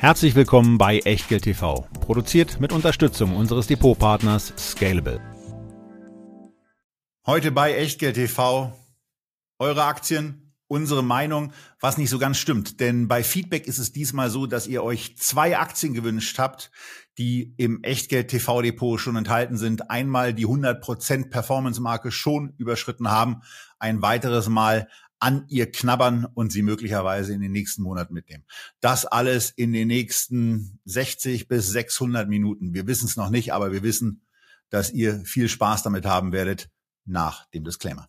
Herzlich willkommen bei Echtgeld TV, produziert mit Unterstützung unseres Depotpartners Scalable. Heute bei Echtgeld TV eure Aktien, unsere Meinung, was nicht so ganz stimmt. Denn bei Feedback ist es diesmal so, dass ihr euch zwei Aktien gewünscht habt, die im Echtgeld TV Depot schon enthalten sind. Einmal die 100% Performance Marke schon überschritten haben, ein weiteres Mal an ihr knabbern und sie möglicherweise in den nächsten Monaten mitnehmen. Das alles in den nächsten 60 bis 600 Minuten. Wir wissen es noch nicht, aber wir wissen, dass ihr viel Spaß damit haben werdet nach dem Disclaimer.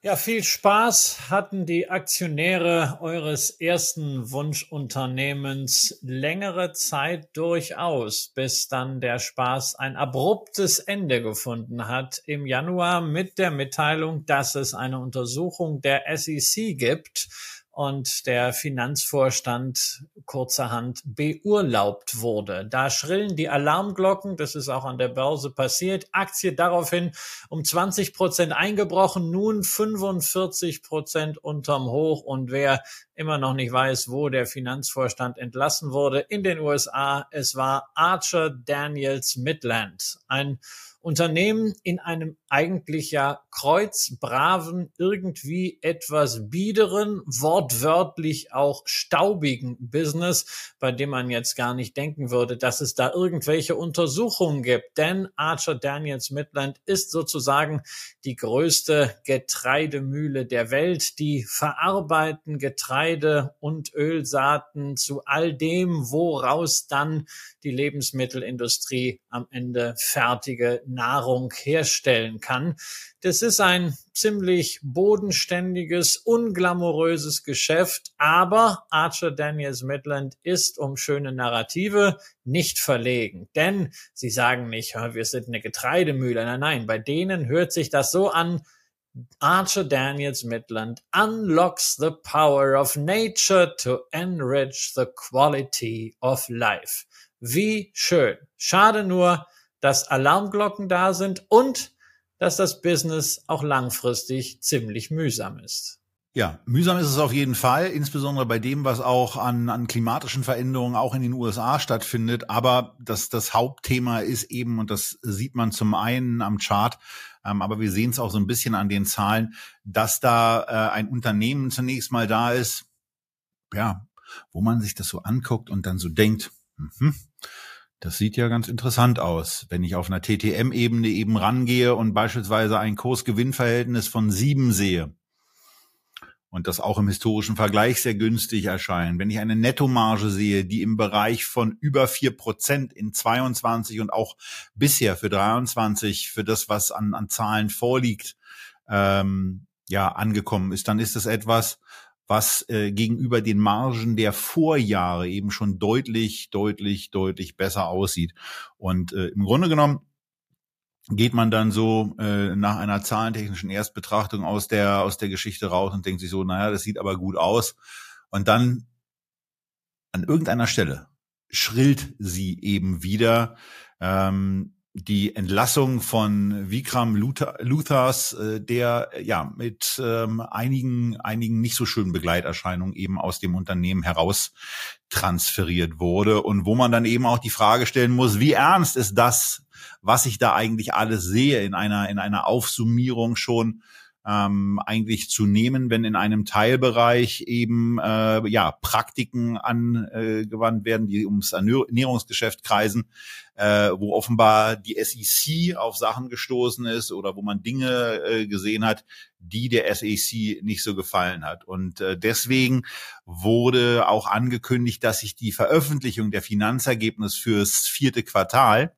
Ja, viel Spaß hatten die Aktionäre eures ersten Wunschunternehmens längere Zeit durchaus, bis dann der Spaß ein abruptes Ende gefunden hat im Januar mit der Mitteilung, dass es eine Untersuchung der SEC gibt und der Finanzvorstand kurzerhand beurlaubt wurde. Da schrillen die Alarmglocken, das ist auch an der Börse passiert, Aktie daraufhin um 20 Prozent eingebrochen, nun 45 Prozent unterm Hoch. Und wer immer noch nicht weiß, wo der Finanzvorstand entlassen wurde in den USA, es war Archer Daniels Midland, ein Unternehmen in einem eigentlich ja kreuzbraven, irgendwie etwas biederen, wortwörtlich auch staubigen Business, bei dem man jetzt gar nicht denken würde, dass es da irgendwelche Untersuchungen gibt. Denn Archer Daniels Midland ist sozusagen die größte Getreidemühle der Welt. Die verarbeiten Getreide und Ölsaaten zu all dem, woraus dann die Lebensmittelindustrie am Ende fertige Nahrung herstellen kann. Das ist ein ziemlich bodenständiges, unglamouröses Geschäft, aber Archer Daniels Midland ist um schöne Narrative nicht verlegen. Denn sie sagen nicht, wir sind eine Getreidemühle. Nein, nein, bei denen hört sich das so an, Archer Daniels Midland unlocks the power of nature to enrich the quality of life. Wie schön. Schade nur, dass Alarmglocken da sind und dass das Business auch langfristig ziemlich mühsam ist. Ja, mühsam ist es auf jeden Fall, insbesondere bei dem, was auch an, an klimatischen Veränderungen auch in den USA stattfindet. Aber das, das Hauptthema ist eben, und das sieht man zum einen am Chart, ähm, aber wir sehen es auch so ein bisschen an den Zahlen, dass da äh, ein Unternehmen zunächst mal da ist, ja, wo man sich das so anguckt und dann so denkt, mh, das sieht ja ganz interessant aus, wenn ich auf einer TTM-Ebene eben rangehe und beispielsweise ein Kursgewinnverhältnis von sieben sehe und das auch im historischen Vergleich sehr günstig erscheint. Wenn ich eine Nettomarge sehe, die im Bereich von über vier Prozent in 22 und auch bisher für 23 für das, was an, an Zahlen vorliegt, ähm, ja, angekommen ist, dann ist es etwas, was äh, gegenüber den Margen der Vorjahre eben schon deutlich, deutlich, deutlich besser aussieht. Und äh, im Grunde genommen geht man dann so äh, nach einer zahlentechnischen Erstbetrachtung aus der aus der Geschichte raus und denkt sich so, naja, das sieht aber gut aus. Und dann an irgendeiner Stelle schrillt sie eben wieder. Ähm, die Entlassung von Vikram Luthers, äh, der ja mit ähm, einigen einigen nicht so schönen Begleiterscheinungen eben aus dem Unternehmen heraus transferiert wurde und wo man dann eben auch die Frage stellen muss, wie ernst ist das, was ich da eigentlich alles sehe in einer in einer Aufsummierung schon ähm, eigentlich zu nehmen, wenn in einem Teilbereich eben äh, ja Praktiken angewandt werden, die ums Ernährungsgeschäft kreisen, äh, wo offenbar die SEC auf Sachen gestoßen ist oder wo man Dinge äh, gesehen hat, die der SEC nicht so gefallen hat. Und äh, deswegen wurde auch angekündigt, dass sich die Veröffentlichung der Finanzergebnis fürs vierte Quartal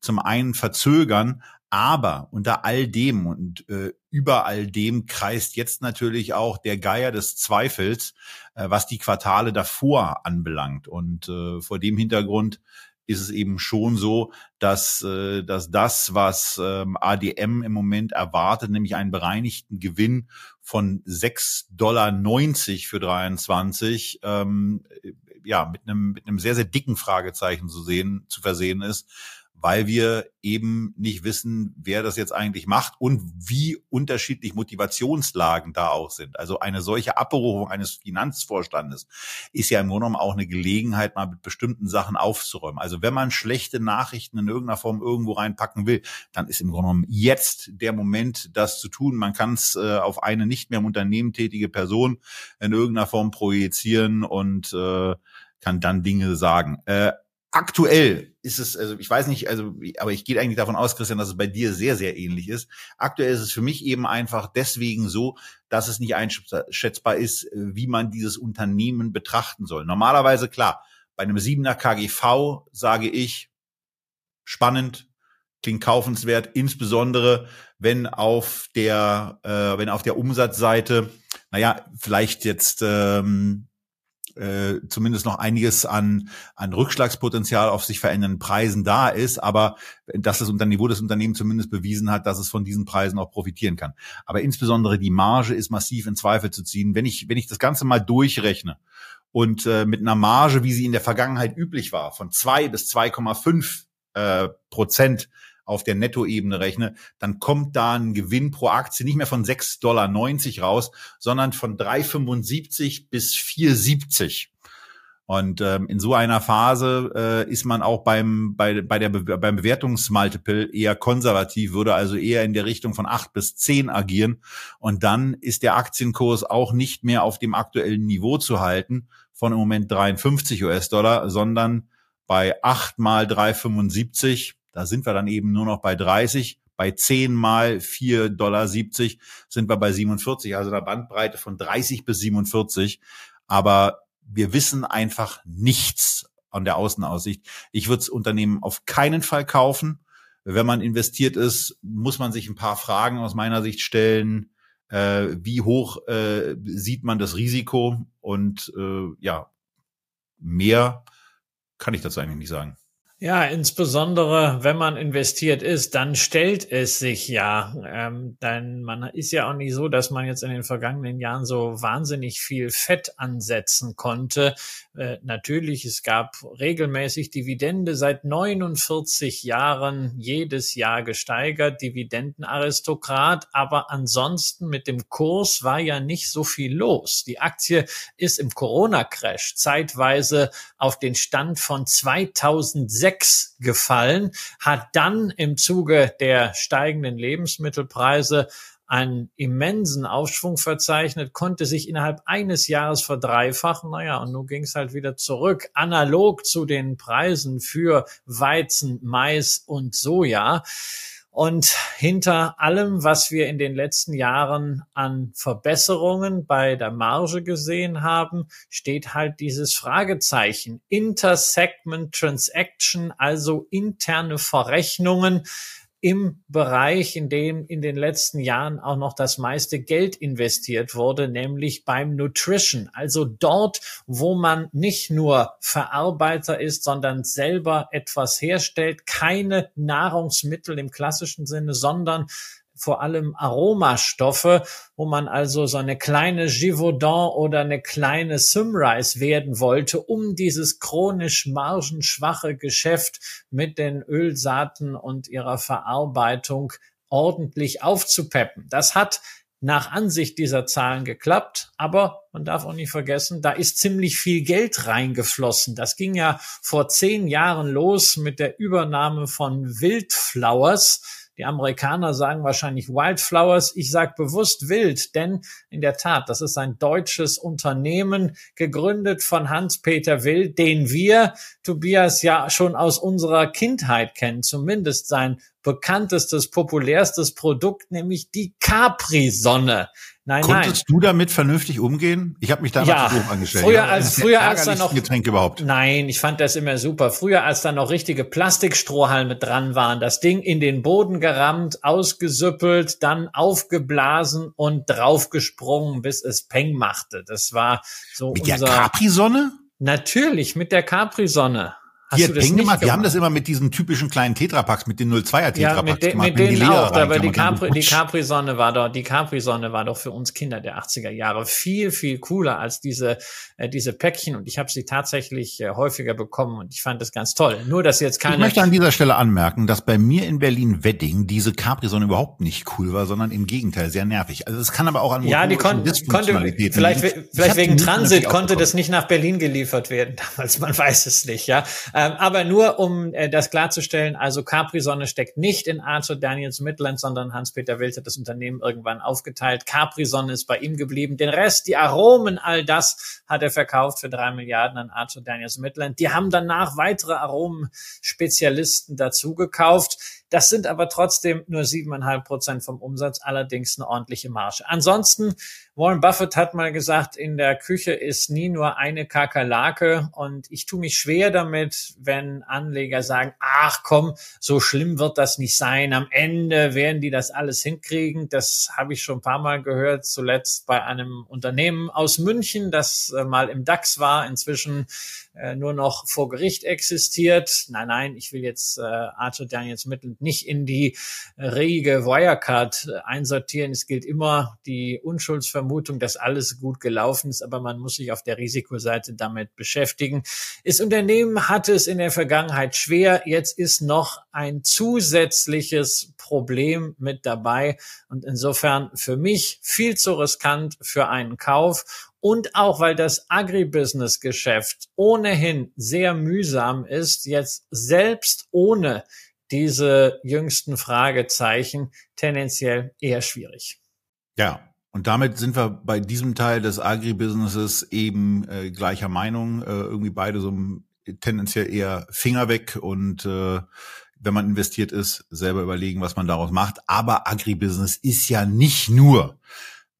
zum einen verzögern, aber unter all dem und äh, über all dem kreist jetzt natürlich auch der Geier des Zweifels, äh, was die Quartale davor anbelangt. Und äh, vor dem Hintergrund ist es eben schon so, dass, äh, dass das, was ähm, ADM im Moment erwartet, nämlich einen bereinigten Gewinn von 6,90 Dollar für 23, ähm, ja, mit einem, mit einem sehr, sehr dicken Fragezeichen zu sehen, zu versehen ist weil wir eben nicht wissen, wer das jetzt eigentlich macht und wie unterschiedlich Motivationslagen da auch sind. Also eine solche Abberufung eines Finanzvorstandes ist ja im Grunde genommen auch eine Gelegenheit, mal mit bestimmten Sachen aufzuräumen. Also wenn man schlechte Nachrichten in irgendeiner Form irgendwo reinpacken will, dann ist im Grunde genommen jetzt der Moment, das zu tun. Man kann es äh, auf eine nicht mehr im Unternehmen tätige Person in irgendeiner Form projizieren und äh, kann dann Dinge sagen. Äh, Aktuell ist es, also ich weiß nicht, also, aber ich gehe eigentlich davon aus, Christian, dass es bei dir sehr, sehr ähnlich ist. Aktuell ist es für mich eben einfach deswegen so, dass es nicht einschätzbar ist, wie man dieses Unternehmen betrachten soll. Normalerweise, klar, bei einem siebener KGV sage ich, spannend, klingt kaufenswert, insbesondere wenn auf der, äh, wenn auf der Umsatzseite, naja, vielleicht jetzt ähm, äh, zumindest noch einiges an, an Rückschlagspotenzial auf sich verändernden Preisen da ist, aber dass das wo das Unternehmen zumindest bewiesen hat, dass es von diesen Preisen auch profitieren kann. Aber insbesondere die Marge ist massiv in Zweifel zu ziehen. Wenn ich, wenn ich das Ganze mal durchrechne und äh, mit einer Marge, wie sie in der Vergangenheit üblich war, von zwei bis 2,5 äh, Prozent auf der Nettoebene rechne, dann kommt da ein Gewinn pro Aktie nicht mehr von 6,90 Dollar raus, sondern von 3,75 bis 4,70. Und ähm, in so einer Phase äh, ist man auch beim, bei, bei der Be beim Bewertungsmultiple eher konservativ, würde also eher in der Richtung von acht bis zehn agieren. Und dann ist der Aktienkurs auch nicht mehr auf dem aktuellen Niveau zu halten von im Moment 53 US-Dollar, sondern bei acht mal 3,75 da sind wir dann eben nur noch bei 30. Bei 10 mal 4,70 Dollar sind wir bei 47, also einer Bandbreite von 30 bis 47. Aber wir wissen einfach nichts an der Außenaussicht. Ich würde das Unternehmen auf keinen Fall kaufen. Wenn man investiert ist, muss man sich ein paar Fragen aus meiner Sicht stellen. Äh, wie hoch äh, sieht man das Risiko? Und äh, ja, mehr kann ich dazu eigentlich nicht sagen. Ja, insbesondere wenn man investiert ist, dann stellt es sich ja. Ähm, denn man ist ja auch nicht so, dass man jetzt in den vergangenen Jahren so wahnsinnig viel Fett ansetzen konnte. Äh, natürlich, es gab regelmäßig Dividende seit 49 Jahren jedes Jahr gesteigert, Dividendenaristokrat, aber ansonsten mit dem Kurs war ja nicht so viel los. Die Aktie ist im Corona-Crash zeitweise auf den Stand von 2006 6 gefallen, hat dann im Zuge der steigenden Lebensmittelpreise einen immensen Aufschwung verzeichnet, konnte sich innerhalb eines Jahres verdreifachen. Naja, und nun ging es halt wieder zurück, analog zu den Preisen für Weizen, Mais und Soja. Und hinter allem, was wir in den letzten Jahren an Verbesserungen bei der Marge gesehen haben, steht halt dieses Fragezeichen. Intersegment Transaction, also interne Verrechnungen im Bereich, in dem in den letzten Jahren auch noch das meiste Geld investiert wurde, nämlich beim Nutrition. Also dort, wo man nicht nur Verarbeiter ist, sondern selber etwas herstellt, keine Nahrungsmittel im klassischen Sinne, sondern vor allem Aromastoffe, wo man also so eine kleine Givaudan oder eine kleine Symrise werden wollte, um dieses chronisch margenschwache Geschäft mit den Ölsaaten und ihrer Verarbeitung ordentlich aufzupeppen. Das hat nach Ansicht dieser Zahlen geklappt, aber man darf auch nicht vergessen, da ist ziemlich viel Geld reingeflossen. Das ging ja vor zehn Jahren los mit der Übernahme von Wildflowers die Amerikaner sagen wahrscheinlich Wildflowers. Ich sage bewusst wild, denn in der Tat, das ist ein deutsches Unternehmen, gegründet von Hans-Peter Wild, den wir, Tobias, ja schon aus unserer Kindheit kennen. Zumindest sein bekanntestes, populärstes Produkt, nämlich die Capri-Sonne. Nein, Konntest nein. du damit vernünftig umgehen? Ich habe mich damals ja, doof angestellt. Früher als früher als da noch Getränk überhaupt. Nein, ich fand das immer super. Früher als da noch richtige Plastikstrohhalme dran waren, das Ding in den Boden gerammt, ausgesüppelt, dann aufgeblasen und draufgesprungen, bis es Peng machte. Das war so mit unser der Capri-Sonne? Natürlich mit der Capri-Sonne. Hast die hat Peng gemacht. gemacht. Die haben das immer mit diesen typischen kleinen Tetrapacks, mit den 02er Tetrapacks ja, mit, de, gemacht. Mit denen auch, aber die Capri, die Capri-Sonne war doch, die Capri-Sonne war doch für uns Kinder der 80er Jahre viel, viel cooler als diese, äh, diese Päckchen und ich habe sie tatsächlich äh, häufiger bekommen und ich fand das ganz toll. Nur, dass jetzt keine... Ich möchte an dieser Stelle anmerken, dass bei mir in Berlin-Wedding diese Capri-Sonne überhaupt nicht cool war, sondern im Gegenteil sehr nervig. Also es kann aber auch an Ja, die kon konnte, vielleicht, vielleicht wegen Transit konnte das nicht nach Berlin geliefert werden damals, man weiß es nicht, ja. Ähm, aber nur um äh, das klarzustellen, also Capri-Sonne steckt nicht in Arthur Daniels Midland, sondern Hans-Peter Wild hat das Unternehmen irgendwann aufgeteilt. Capri-Sonne ist bei ihm geblieben. Den Rest, die Aromen, all das hat er verkauft für drei Milliarden an Arthur Daniels Midland. Die haben danach weitere Aromenspezialisten dazu gekauft. Das sind aber trotzdem nur siebeneinhalb Prozent vom Umsatz, allerdings eine ordentliche Marge. Ansonsten, Warren Buffett hat mal gesagt, in der Küche ist nie nur eine Kakerlake und ich tue mich schwer damit, wenn Anleger sagen, ach komm, so schlimm wird das nicht sein. Am Ende werden die das alles hinkriegen. Das habe ich schon ein paar Mal gehört, zuletzt bei einem Unternehmen aus München, das äh, mal im DAX war, inzwischen äh, nur noch vor Gericht existiert. Nein, nein, ich will jetzt äh, Arthur Daniels Mittel nicht in die Riege Wirecard äh, einsortieren. Es gilt immer die Unschuldsvermutung, dass alles gut gelaufen ist, aber man muss sich auf der Risikoseite damit beschäftigen. Das Unternehmen hatte es in der Vergangenheit schwer. Jetzt ist noch ein zusätzliches Problem mit dabei und insofern für mich viel zu riskant für einen Kauf und auch weil das Agribusiness-Geschäft ohnehin sehr mühsam ist, jetzt selbst ohne diese jüngsten Fragezeichen tendenziell eher schwierig. Ja, und damit sind wir bei diesem Teil des Agribusinesses eben äh, gleicher Meinung. Äh, irgendwie beide so tendenziell eher Finger weg und äh, wenn man investiert ist, selber überlegen, was man daraus macht. Aber Agribusiness ist ja nicht nur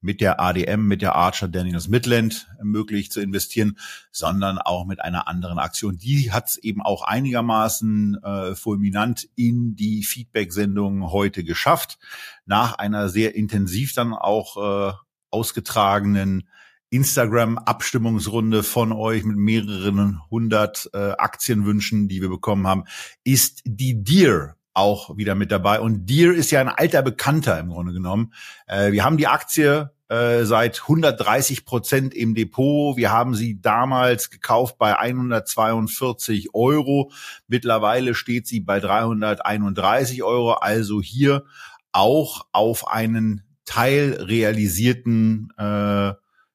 mit der ADM, mit der Archer Daniels Midland möglich zu investieren, sondern auch mit einer anderen Aktion. Die hat es eben auch einigermaßen äh, fulminant in die Feedback-Sendung heute geschafft. Nach einer sehr intensiv dann auch äh, ausgetragenen Instagram-Abstimmungsrunde von euch mit mehreren hundert äh, Aktienwünschen, die wir bekommen haben, ist die Deer auch wieder mit dabei. Und Deer ist ja ein alter Bekannter im Grunde genommen. Äh, wir haben die Aktie äh, seit 130 Prozent im Depot. Wir haben sie damals gekauft bei 142 Euro. Mittlerweile steht sie bei 331 Euro. Also hier auch auf einen teilrealisierten äh,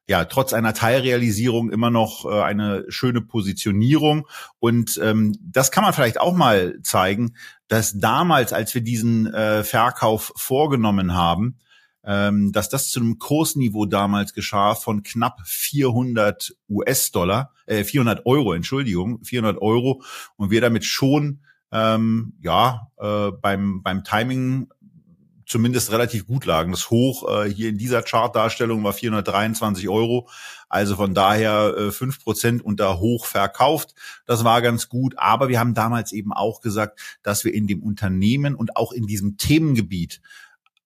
ja, trotz einer Teilrealisierung immer noch äh, eine schöne Positionierung. Und ähm, das kann man vielleicht auch mal zeigen, dass damals, als wir diesen äh, Verkauf vorgenommen haben, ähm, dass das zu einem Kursniveau damals geschah von knapp 400 US-Dollar, äh, 400 Euro, Entschuldigung, 400 Euro und wir damit schon ähm, ja äh, beim beim Timing zumindest relativ gut lagen. Das Hoch äh, hier in dieser Chartdarstellung war 423 Euro. Also von daher äh, fünf äh, Prozent unter Hoch verkauft. Das war ganz gut. Aber wir haben damals eben auch gesagt, dass wir in dem Unternehmen und auch in diesem Themengebiet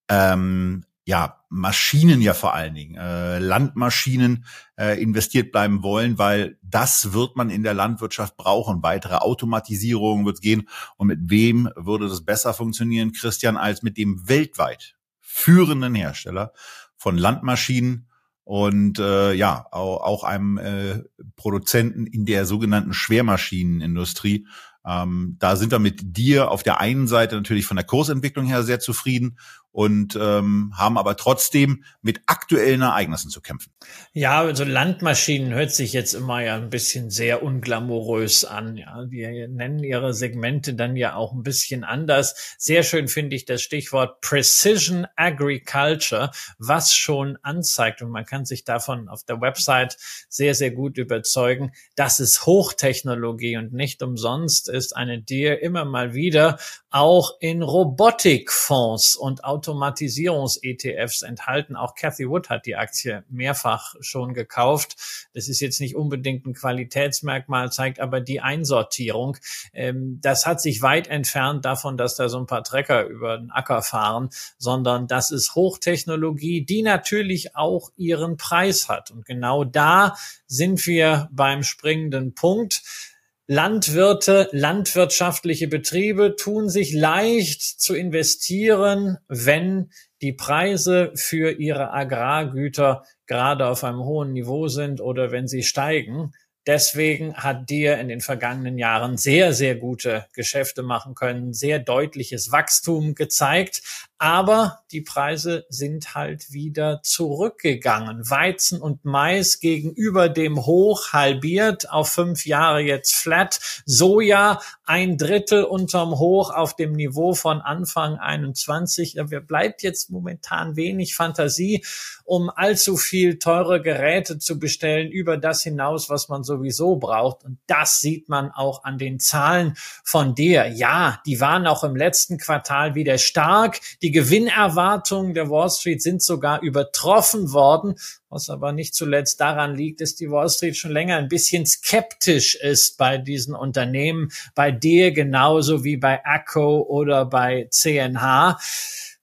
ähm, ja, Maschinen ja vor allen Dingen, äh, Landmaschinen äh, investiert bleiben wollen, weil das wird man in der Landwirtschaft brauchen. Weitere Automatisierung wird gehen. Und mit wem würde das besser funktionieren, Christian, als mit dem weltweit führenden Hersteller von Landmaschinen und äh, ja, auch, auch einem äh, Produzenten in der sogenannten Schwermaschinenindustrie. Ähm, da sind wir mit dir auf der einen Seite natürlich von der Kursentwicklung her sehr zufrieden und ähm, haben aber trotzdem mit aktuellen Ereignissen zu kämpfen. Ja, also Landmaschinen hört sich jetzt immer ja ein bisschen sehr unglamourös an. Ja, wir nennen ihre Segmente dann ja auch ein bisschen anders. Sehr schön finde ich das Stichwort Precision Agriculture, was schon anzeigt und man kann sich davon auf der Website sehr sehr gut überzeugen, dass es Hochtechnologie und nicht umsonst ist eine Deer immer mal wieder auch in Robotikfonds und Automatisierungs-ETFs enthalten. Auch Cathy Wood hat die Aktie mehrfach schon gekauft. Das ist jetzt nicht unbedingt ein Qualitätsmerkmal, zeigt aber die Einsortierung. Ähm, das hat sich weit entfernt davon, dass da so ein paar Trecker über den Acker fahren, sondern das ist Hochtechnologie, die natürlich auch ihren Preis hat. Und genau da sind wir beim springenden Punkt. Landwirte, landwirtschaftliche Betriebe tun sich leicht zu investieren, wenn die Preise für ihre Agrargüter gerade auf einem hohen Niveau sind oder wenn sie steigen. Deswegen hat dir in den vergangenen Jahren sehr, sehr gute Geschäfte machen können, sehr deutliches Wachstum gezeigt. Aber die Preise sind halt wieder zurückgegangen. Weizen und Mais gegenüber dem Hoch halbiert auf fünf Jahre jetzt flat. Soja ein Drittel unterm Hoch auf dem Niveau von Anfang 21. Da bleibt jetzt momentan wenig Fantasie, um allzu viel teure Geräte zu bestellen über das hinaus, was man sowieso braucht. Und das sieht man auch an den Zahlen von dir. Ja, die waren auch im letzten Quartal wieder stark. Die Gewinnerwartungen der Wall Street sind sogar übertroffen worden, was aber nicht zuletzt daran liegt, dass die Wall Street schon länger ein bisschen skeptisch ist bei diesen Unternehmen, bei dir genauso wie bei ACO oder bei CNH.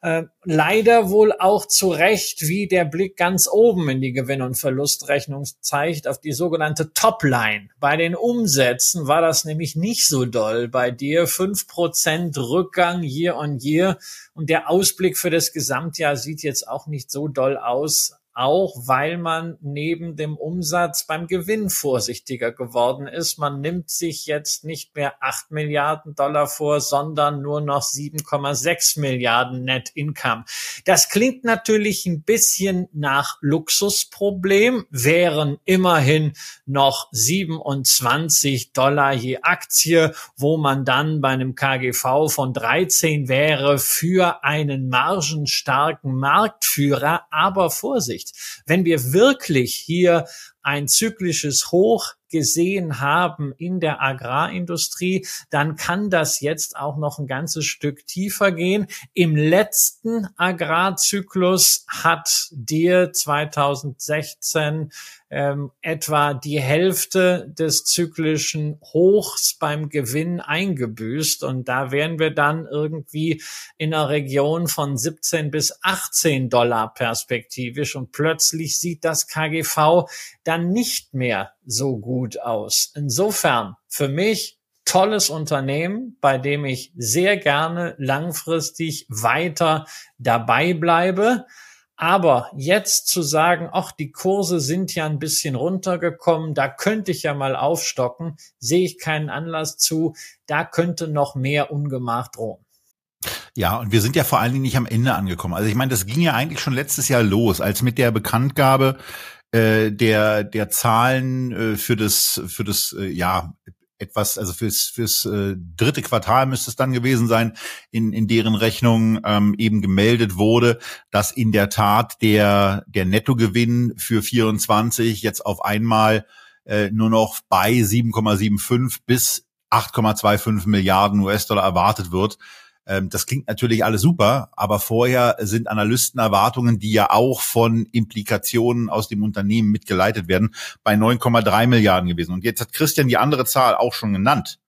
Äh, leider wohl auch zu Recht, wie der Blick ganz oben in die Gewinn- und Verlustrechnung zeigt, auf die sogenannte Topline. Bei den Umsätzen war das nämlich nicht so doll. Bei dir fünf Prozent Rückgang year on year und der Ausblick für das Gesamtjahr sieht jetzt auch nicht so doll aus auch weil man neben dem Umsatz beim Gewinn vorsichtiger geworden ist. Man nimmt sich jetzt nicht mehr acht Milliarden Dollar vor, sondern nur noch 7,6 Milliarden Net Income. Das klingt natürlich ein bisschen nach Luxusproblem, wären immerhin noch 27 Dollar je Aktie, wo man dann bei einem KGV von 13 wäre für einen margenstarken Marktführer. Aber Vorsicht, nicht. Wenn wir wirklich hier ein zyklisches Hoch gesehen haben in der Agrarindustrie, dann kann das jetzt auch noch ein ganzes Stück tiefer gehen. Im letzten Agrarzyklus hat dir 2016 ähm, etwa die Hälfte des zyklischen Hochs beim Gewinn eingebüßt. Und da wären wir dann irgendwie in einer Region von 17 bis 18 Dollar perspektivisch. Und plötzlich sieht das KGV dann nicht mehr so gut aus. Insofern für mich tolles Unternehmen, bei dem ich sehr gerne langfristig weiter dabei bleibe. Aber jetzt zu sagen, ach, die Kurse sind ja ein bisschen runtergekommen, da könnte ich ja mal aufstocken, sehe ich keinen Anlass zu, da könnte noch mehr Ungemach drohen. Ja, und wir sind ja vor allen Dingen nicht am Ende angekommen. Also ich meine, das ging ja eigentlich schon letztes Jahr los, als mit der Bekanntgabe äh, der der Zahlen äh, für das für das äh, ja etwas, also fürs, fürs äh, dritte Quartal müsste es dann gewesen sein, in, in deren Rechnung ähm, eben gemeldet wurde, dass in der Tat der, der Nettogewinn für 24 jetzt auf einmal äh, nur noch bei 7,75 bis 8,25 Milliarden US-Dollar erwartet wird. Ähm, das klingt natürlich alles super, aber vorher sind Analystenerwartungen, die ja auch von Implikationen aus dem Unternehmen mitgeleitet werden, bei 9,3 Milliarden gewesen. Und jetzt hat Christian die andere Zahl auch schon genannt,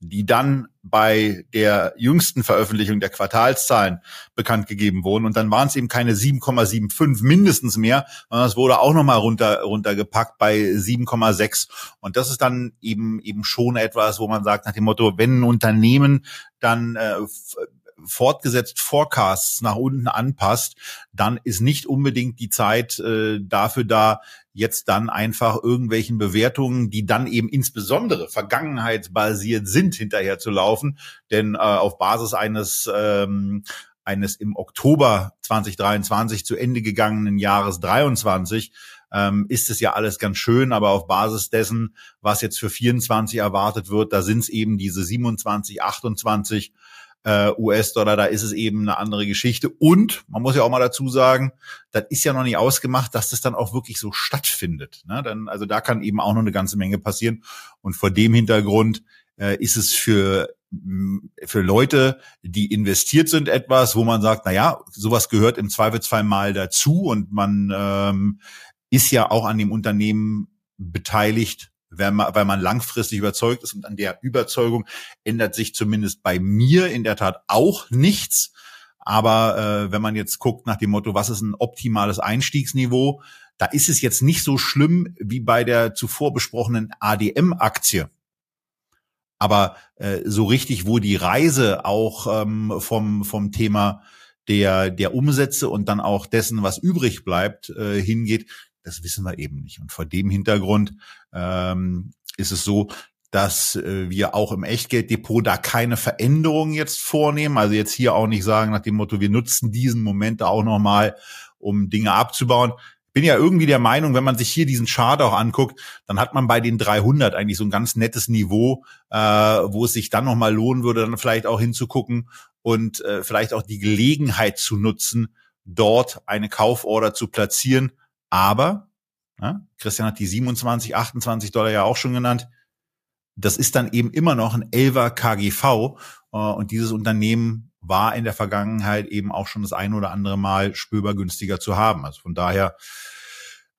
die dann bei der jüngsten Veröffentlichung der Quartalszahlen bekannt gegeben wurden. Und dann waren es eben keine 7,75 mindestens mehr, sondern es wurde auch nochmal runter, runtergepackt bei 7,6. Und das ist dann eben, eben schon etwas, wo man sagt nach dem Motto, wenn ein Unternehmen dann äh, fortgesetzt Forecasts nach unten anpasst, dann ist nicht unbedingt die Zeit äh, dafür da, jetzt dann einfach irgendwelchen Bewertungen, die dann eben insbesondere vergangenheitsbasiert sind, hinterher zu laufen. Denn äh, auf Basis eines ähm, eines im Oktober 2023 zu Ende gegangenen Jahres 23 ähm, ist es ja alles ganz schön, aber auf Basis dessen, was jetzt für 24 erwartet wird, da sind es eben diese 27, 28 äh, US-Dollar, da ist es eben eine andere Geschichte. Und man muss ja auch mal dazu sagen, das ist ja noch nicht ausgemacht, dass das dann auch wirklich so stattfindet. Ne? Dann, also da kann eben auch noch eine ganze Menge passieren. Und vor dem Hintergrund äh, ist es für für Leute, die investiert sind, etwas, wo man sagt, na ja, sowas gehört im Zweifelsfall mal dazu und man ähm, ist ja auch an dem Unternehmen beteiligt, man, weil man langfristig überzeugt ist. Und an der Überzeugung ändert sich zumindest bei mir in der Tat auch nichts. Aber äh, wenn man jetzt guckt nach dem Motto, was ist ein optimales Einstiegsniveau, da ist es jetzt nicht so schlimm wie bei der zuvor besprochenen ADM-Aktie. Aber äh, so richtig, wo die Reise auch ähm, vom, vom Thema der, der Umsätze und dann auch dessen, was übrig bleibt, äh, hingeht, das wissen wir eben nicht. Und vor dem Hintergrund ähm, ist es so, dass äh, wir auch im Echtgelddepot da keine Veränderungen jetzt vornehmen. Also jetzt hier auch nicht sagen nach dem Motto, wir nutzen diesen Moment auch nochmal, um Dinge abzubauen. Bin ja irgendwie der Meinung, wenn man sich hier diesen Chart auch anguckt, dann hat man bei den 300 eigentlich so ein ganz nettes Niveau, äh, wo es sich dann nochmal lohnen würde, dann vielleicht auch hinzugucken und äh, vielleicht auch die Gelegenheit zu nutzen, dort eine Kauforder zu platzieren. Aber, ja, Christian hat die 27, 28 Dollar ja auch schon genannt, das ist dann eben immer noch ein 11er KGV äh, und dieses Unternehmen war in der Vergangenheit eben auch schon das ein oder andere Mal spürbar günstiger zu haben. Also von daher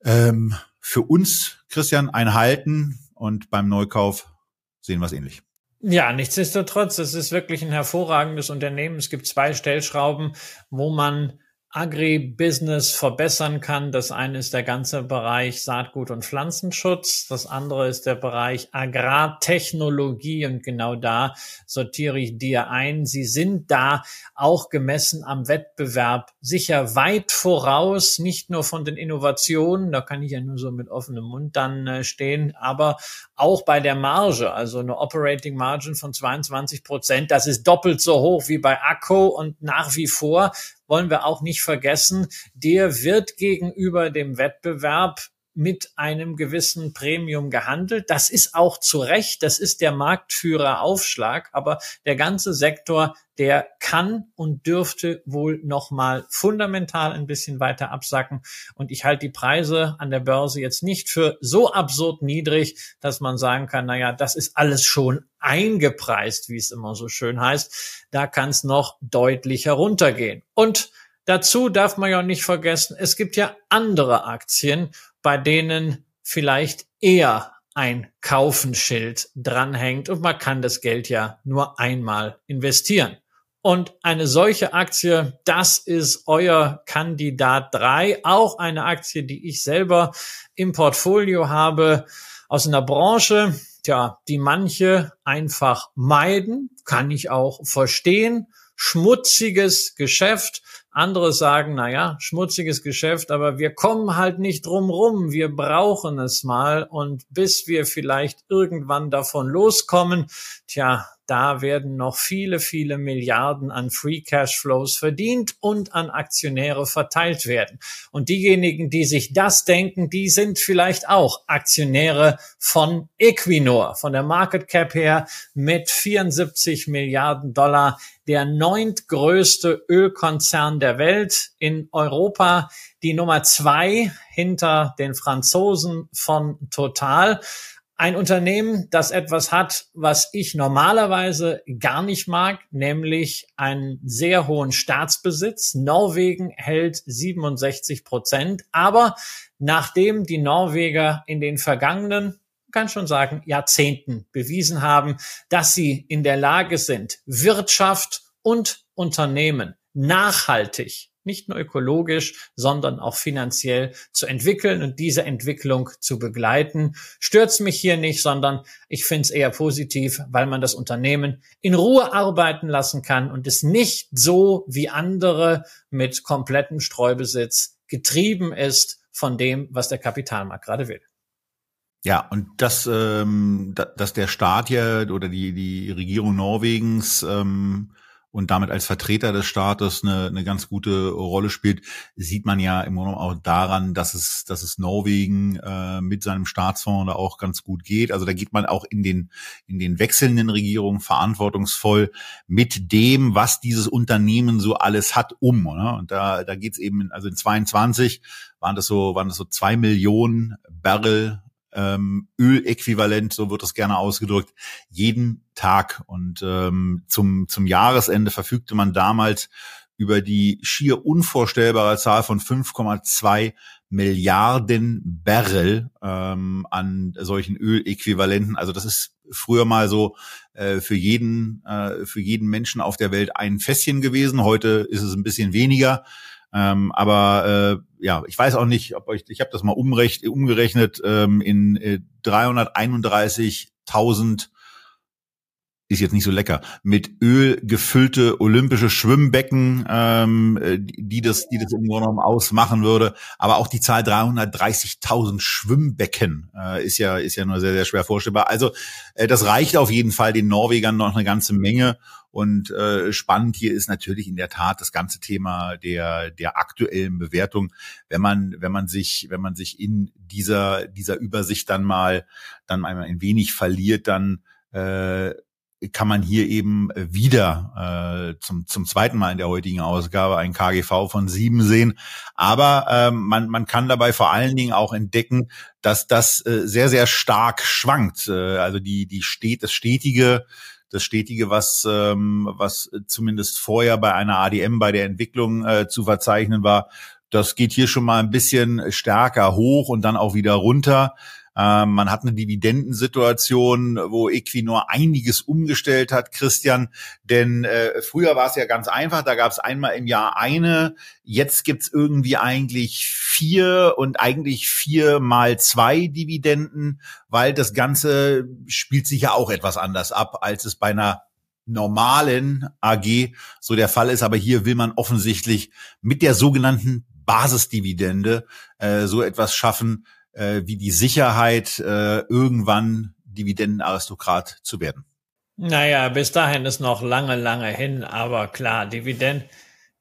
ähm, für uns, Christian, ein Halten und beim Neukauf sehen wir es ähnlich. Ja, nichtsdestotrotz, es ist wirklich ein hervorragendes Unternehmen. Es gibt zwei Stellschrauben, wo man Agribusiness verbessern kann. Das eine ist der ganze Bereich Saatgut- und Pflanzenschutz. Das andere ist der Bereich Agrartechnologie. Und genau da sortiere ich dir ein. Sie sind da auch gemessen am Wettbewerb sicher weit voraus, nicht nur von den Innovationen. Da kann ich ja nur so mit offenem Mund dann äh, stehen, aber auch bei der Marge, also eine Operating Margin von 22 Prozent. Das ist doppelt so hoch wie bei Akko und nach wie vor wollen wir auch nicht vergessen, der wird gegenüber dem Wettbewerb mit einem gewissen Premium gehandelt. Das ist auch zu Recht, das ist der Marktführeraufschlag, aber der ganze Sektor, der kann und dürfte wohl nochmal fundamental ein bisschen weiter absacken. Und ich halte die Preise an der Börse jetzt nicht für so absurd niedrig, dass man sagen kann, naja, das ist alles schon eingepreist, wie es immer so schön heißt. Da kann es noch deutlich heruntergehen. Und Dazu darf man ja nicht vergessen, es gibt ja andere Aktien, bei denen vielleicht eher ein Kaufenschild dranhängt und man kann das Geld ja nur einmal investieren. Und eine solche Aktie, das ist euer Kandidat 3, auch eine Aktie, die ich selber im Portfolio habe, aus einer Branche, tja, die manche einfach meiden, kann ich auch verstehen. Schmutziges Geschäft, andere sagen, na ja, schmutziges Geschäft, aber wir kommen halt nicht drum rum. Wir brauchen es mal. Und bis wir vielleicht irgendwann davon loskommen, tja, da werden noch viele, viele Milliarden an Free Cash Flows verdient und an Aktionäre verteilt werden. Und diejenigen, die sich das denken, die sind vielleicht auch Aktionäre von Equinor, von der Market Cap her mit 74 Milliarden Dollar, der neuntgrößte Ölkonzern der Welt in Europa, die Nummer zwei hinter den Franzosen von Total. Ein Unternehmen, das etwas hat, was ich normalerweise gar nicht mag, nämlich einen sehr hohen Staatsbesitz. Norwegen hält 67 Prozent. Aber nachdem die Norweger in den vergangenen kann schon sagen, Jahrzehnten bewiesen haben, dass sie in der Lage sind, Wirtschaft und Unternehmen nachhaltig nicht nur ökologisch, sondern auch finanziell zu entwickeln und diese Entwicklung zu begleiten. Stürzt mich hier nicht, sondern ich finde es eher positiv, weil man das Unternehmen in Ruhe arbeiten lassen kann und es nicht so wie andere mit komplettem Streubesitz getrieben ist von dem, was der Kapitalmarkt gerade will. Ja, und dass, ähm, dass der Staat ja oder die, die Regierung Norwegens ähm, und damit als Vertreter des Staates eine, eine ganz gute Rolle spielt, sieht man ja im Grunde auch daran, dass es, dass es Norwegen äh, mit seinem Staatsfonds da auch ganz gut geht. Also da geht man auch in den, in den wechselnden Regierungen verantwortungsvoll mit dem, was dieses Unternehmen so alles hat, um. Oder? Und da, da geht's eben, also in 22 waren das so, waren das so zwei Millionen Barrel ähm, Öläquivalent, so wird es gerne ausgedrückt, jeden Tag. Und ähm, zum, zum Jahresende verfügte man damals über die schier unvorstellbare Zahl von 5,2 Milliarden Barrel ähm, an solchen Öläquivalenten. Also das ist früher mal so äh, für jeden äh, für jeden Menschen auf der Welt ein Fässchen gewesen. Heute ist es ein bisschen weniger. Ähm, aber äh, ja, ich weiß auch nicht, ob euch, ich habe das mal umrecht, umgerechnet, ähm, in äh, 331.000 ist jetzt nicht so lecker, mit Öl gefüllte olympische Schwimmbecken, ähm, die das, die das im Grunde genommen ausmachen würde. Aber auch die Zahl 330.000 Schwimmbecken äh, ist ja ist ja nur sehr sehr schwer vorstellbar. Also äh, das reicht auf jeden Fall den Norwegern noch eine ganze Menge. Und äh, spannend hier ist natürlich in der Tat das ganze Thema der der aktuellen Bewertung. Wenn man wenn man sich wenn man sich in dieser dieser Übersicht dann mal dann einmal ein wenig verliert, dann äh, kann man hier eben äh, wieder äh, zum, zum zweiten Mal in der heutigen Ausgabe ein KGV von sieben sehen. Aber äh, man, man kann dabei vor allen Dingen auch entdecken, dass das äh, sehr, sehr stark schwankt. Äh, also die, die steht, das stetige, das stetige, was, ähm, was zumindest vorher bei einer ADM bei der Entwicklung äh, zu verzeichnen war, das geht hier schon mal ein bisschen stärker hoch und dann auch wieder runter. Ähm, man hat eine Dividendensituation, wo Equinor einiges umgestellt hat, Christian. Denn äh, früher war es ja ganz einfach, da gab es einmal im Jahr eine, jetzt gibt's irgendwie eigentlich vier und eigentlich vier mal zwei Dividenden, weil das Ganze spielt sich ja auch etwas anders ab, als es bei einer normalen AG so der Fall ist. Aber hier will man offensichtlich mit der sogenannten Basisdividende äh, so etwas schaffen, äh, wie die Sicherheit, äh, irgendwann Dividendenaristokrat zu werden? Naja, bis dahin ist noch lange, lange hin, aber klar, Dividend,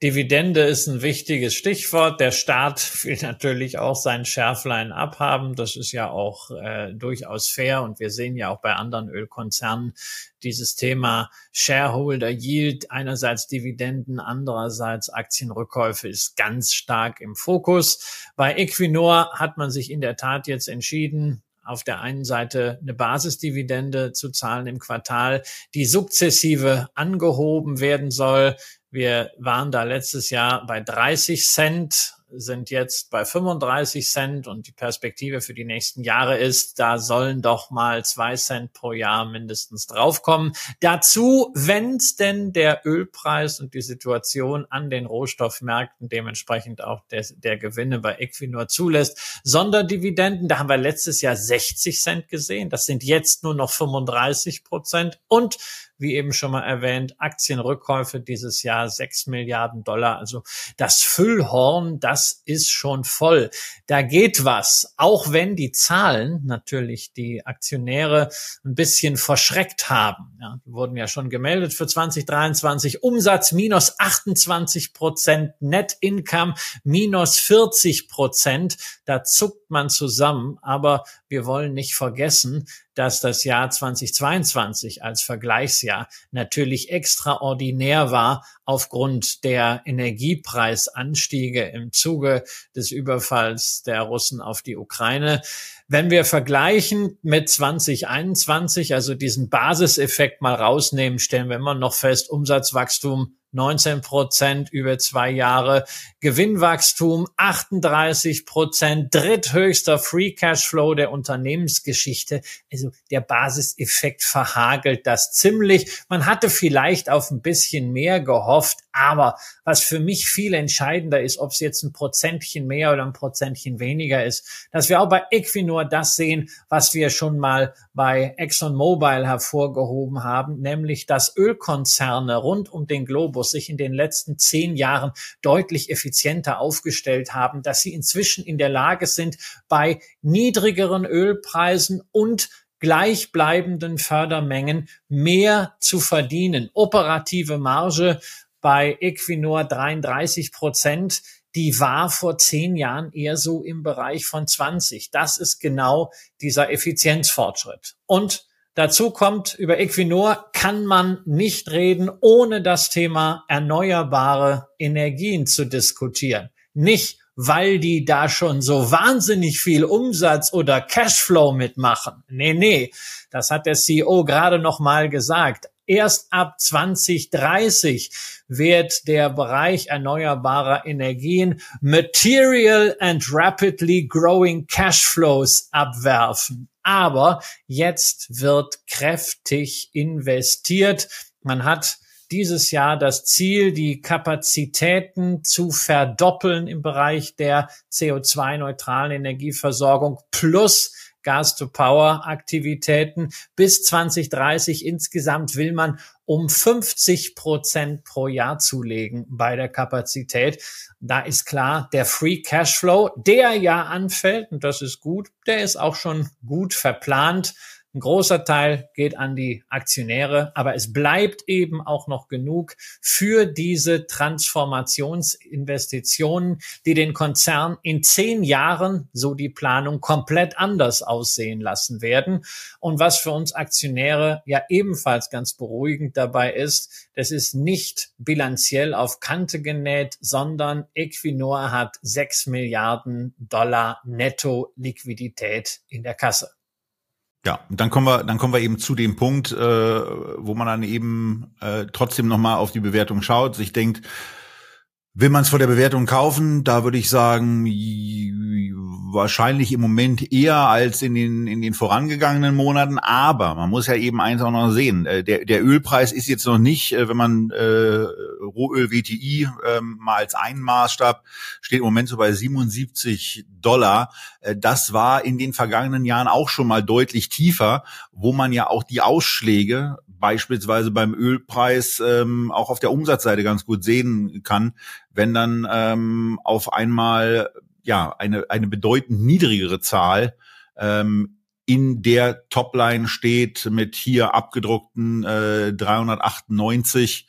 Dividende ist ein wichtiges Stichwort. Der Staat will natürlich auch sein Schärflein abhaben. Das ist ja auch äh, durchaus fair. Und wir sehen ja auch bei anderen Ölkonzernen dieses Thema Shareholder Yield, einerseits Dividenden, andererseits Aktienrückkäufe ist ganz stark im Fokus. Bei Equinor hat man sich in der Tat jetzt entschieden, auf der einen Seite eine Basisdividende zu zahlen im Quartal, die sukzessive angehoben werden soll. Wir waren da letztes Jahr bei 30 Cent, sind jetzt bei 35 Cent und die Perspektive für die nächsten Jahre ist, da sollen doch mal zwei Cent pro Jahr mindestens draufkommen. Dazu, wenn denn der Ölpreis und die Situation an den Rohstoffmärkten dementsprechend auch der, der Gewinne bei Equinor zulässt. Sonderdividenden, da haben wir letztes Jahr 60 Cent gesehen. Das sind jetzt nur noch 35 Prozent und wie eben schon mal erwähnt, Aktienrückkäufe dieses Jahr 6 Milliarden Dollar. Also das Füllhorn, das ist schon voll. Da geht was, auch wenn die Zahlen natürlich die Aktionäre ein bisschen verschreckt haben. Ja, die wurden ja schon gemeldet für 2023. Umsatz minus 28 Prozent, Net Income minus 40 Prozent. Da zuckt man zusammen. Aber wir wollen nicht vergessen, dass das Jahr 2022 als Vergleichsjahr natürlich extraordinär war aufgrund der Energiepreisanstiege im Zuge des Überfalls der Russen auf die Ukraine. Wenn wir vergleichen mit 2021, also diesen Basiseffekt mal rausnehmen, stellen wir immer noch fest, Umsatzwachstum 19 Prozent über zwei Jahre, Gewinnwachstum 38 Prozent, dritthöchster Free Cashflow der Unternehmensgeschichte. Also der Basiseffekt verhagelt das ziemlich. Man hatte vielleicht auf ein bisschen mehr gehofft, aber was für mich viel entscheidender ist, ob es jetzt ein Prozentchen mehr oder ein Prozentchen weniger ist, dass wir auch bei Equinor das sehen, was wir schon mal bei ExxonMobil hervorgehoben haben, nämlich dass Ölkonzerne rund um den Globus sich in den letzten zehn Jahren deutlich effizienter aufgestellt haben, dass sie inzwischen in der Lage sind, bei niedrigeren Ölpreisen und gleichbleibenden Fördermengen mehr zu verdienen. Operative Marge bei Equinor 33 Prozent. Die war vor zehn Jahren eher so im Bereich von 20. Das ist genau dieser Effizienzfortschritt. Und dazu kommt, über Equinor kann man nicht reden, ohne das Thema erneuerbare Energien zu diskutieren. Nicht weil die da schon so wahnsinnig viel Umsatz oder Cashflow mitmachen. Nee, nee, das hat der CEO gerade noch mal gesagt. Erst ab 2030 wird der Bereich erneuerbarer Energien Material and Rapidly Growing Cashflows abwerfen. Aber jetzt wird kräftig investiert. Man hat dieses Jahr das Ziel, die Kapazitäten zu verdoppeln im Bereich der CO2-neutralen Energieversorgung plus Gas-to-Power-Aktivitäten. Bis 2030 insgesamt will man um 50 Prozent pro Jahr zulegen bei der Kapazität. Da ist klar, der Free Cashflow, der ja anfällt, und das ist gut, der ist auch schon gut verplant. Ein großer Teil geht an die Aktionäre, aber es bleibt eben auch noch genug für diese Transformationsinvestitionen, die den Konzern in zehn Jahren, so die Planung, komplett anders aussehen lassen werden. Und was für uns Aktionäre ja ebenfalls ganz beruhigend dabei ist, das ist nicht bilanziell auf Kante genäht, sondern Equinor hat sechs Milliarden Dollar Netto Liquidität in der Kasse. Ja, dann kommen wir, dann kommen wir eben zu dem Punkt, äh, wo man dann eben äh, trotzdem nochmal auf die Bewertung schaut, sich denkt, Will man es vor der Bewertung kaufen? Da würde ich sagen, wahrscheinlich im Moment eher als in den, in den vorangegangenen Monaten. Aber man muss ja eben eins auch noch sehen. Äh, der, der Ölpreis ist jetzt noch nicht, äh, wenn man äh, Rohöl WTI äh, mal als einen Maßstab, steht im Moment so bei 77 Dollar. Äh, das war in den vergangenen Jahren auch schon mal deutlich tiefer, wo man ja auch die Ausschläge beispielsweise beim Ölpreis ähm, auch auf der Umsatzseite ganz gut sehen kann, wenn dann ähm, auf einmal ja eine eine bedeutend niedrigere Zahl ähm, in der Topline steht mit hier abgedruckten äh, 398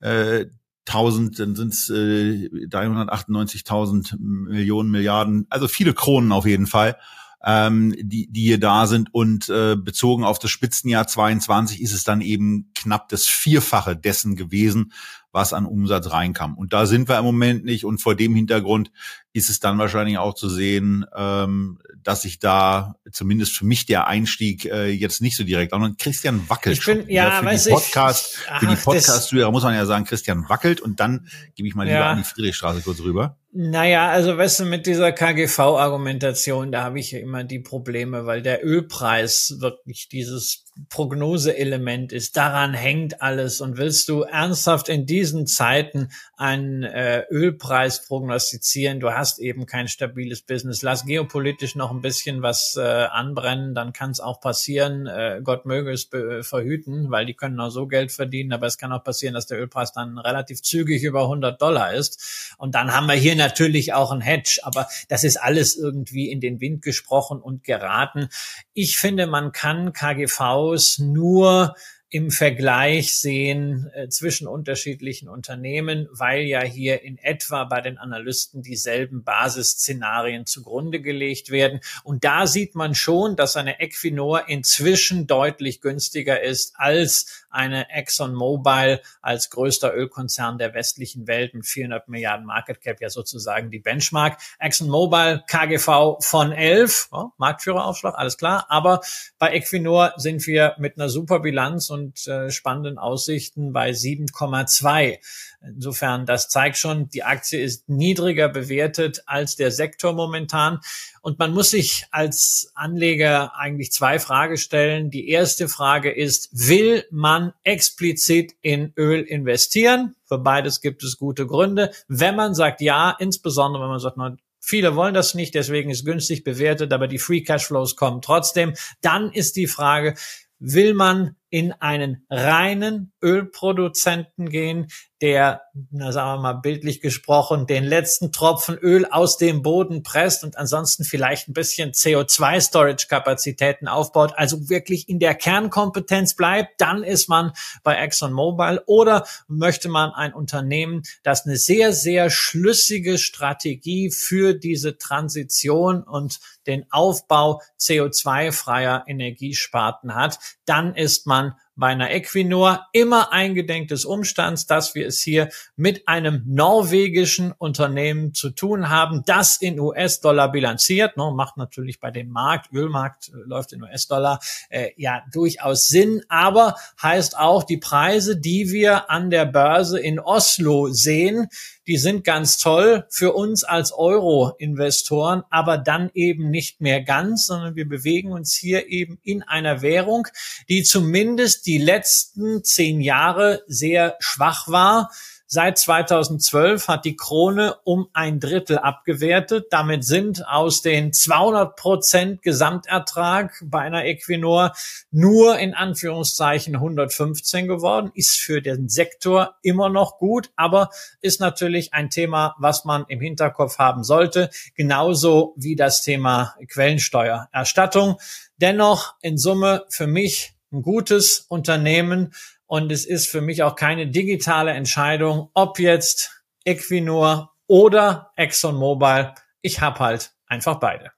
äh, 1000, dann sind es äh, 398.000 Millionen Milliarden, also viele Kronen auf jeden Fall ähm, die, die hier da sind. Und äh, bezogen auf das Spitzenjahr 22 ist es dann eben knapp das Vierfache dessen gewesen, was an Umsatz reinkam. Und da sind wir im Moment nicht. Und vor dem Hintergrund ist es dann wahrscheinlich auch zu sehen, ähm, dass sich da zumindest für mich der Einstieg äh, jetzt nicht so direkt, sondern Christian wackelt. Ich bin, schon. ja, für die Podcast, ich, für die Podcast-Zuhörer muss man ja sagen, Christian wackelt und dann gebe ich mal lieber ja. an die Friedrichstraße kurz rüber. Naja, also weißt du, mit dieser KGV-Argumentation, da habe ich ja immer die Probleme, weil der Ölpreis wirklich dieses Prognoseelement ist. Daran hängt alles. Und willst du ernsthaft in diesen Zeiten einen äh, Ölpreis prognostizieren? Du hast eben kein stabiles Business. Lass geopolitisch noch ein bisschen was äh, anbrennen, dann kann es auch passieren. Äh, Gott möge es verhüten, weil die können auch so Geld verdienen. Aber es kann auch passieren, dass der Ölpreis dann relativ zügig über 100 Dollar ist. Und dann haben wir hier natürlich auch ein Hedge. Aber das ist alles irgendwie in den Wind gesprochen und geraten. Ich finde, man kann KGV aus nur im Vergleich sehen äh, zwischen unterschiedlichen Unternehmen, weil ja hier in etwa bei den Analysten dieselben Basisszenarien zugrunde gelegt werden. Und da sieht man schon, dass eine Equinor inzwischen deutlich günstiger ist als eine ExxonMobil als größter Ölkonzern der westlichen Welt mit 400 Milliarden Market Cap ja sozusagen die Benchmark. ExxonMobil KGV von 11, oh, Marktführeraufschlag, alles klar. Aber bei Equinor sind wir mit einer super Bilanz und äh, spannenden Aussichten bei 7,2. Insofern, das zeigt schon, die Aktie ist niedriger bewertet als der Sektor momentan. Und man muss sich als Anleger eigentlich zwei Fragen stellen. Die erste Frage ist, will man explizit in Öl investieren? Für beides gibt es gute Gründe. Wenn man sagt ja, insbesondere wenn man sagt, Viele wollen das nicht, deswegen ist günstig bewertet, aber die Free Cashflows kommen trotzdem. Dann ist die Frage, will man in einen reinen Ölproduzenten gehen, der, na sagen wir mal bildlich gesprochen, den letzten Tropfen Öl aus dem Boden presst und ansonsten vielleicht ein bisschen CO2-Storage-Kapazitäten aufbaut, also wirklich in der Kernkompetenz bleibt, dann ist man bei ExxonMobil oder möchte man ein Unternehmen, das eine sehr, sehr schlüssige Strategie für diese Transition und den Aufbau CO2-freier Energiesparten hat, dann ist man bei einer Equinor immer eingedenk des Umstands, dass wir es hier mit einem norwegischen Unternehmen zu tun haben, das in US-Dollar bilanziert, ne, macht natürlich bei dem Markt, Ölmarkt äh, läuft in US-Dollar, äh, ja durchaus Sinn, aber heißt auch die Preise, die wir an der Börse in Oslo sehen, die sind ganz toll für uns als Euro-Investoren, aber dann eben nicht mehr ganz, sondern wir bewegen uns hier eben in einer Währung, die zumindest die letzten zehn Jahre sehr schwach war. Seit 2012 hat die Krone um ein Drittel abgewertet. Damit sind aus den 200 Prozent Gesamtertrag bei einer Equinor nur in Anführungszeichen 115 geworden. Ist für den Sektor immer noch gut, aber ist natürlich ein Thema, was man im Hinterkopf haben sollte. Genauso wie das Thema Quellensteuererstattung. Dennoch in Summe für mich ein gutes Unternehmen und es ist für mich auch keine digitale Entscheidung, ob jetzt Equinor oder ExxonMobil. Ich habe halt einfach beide.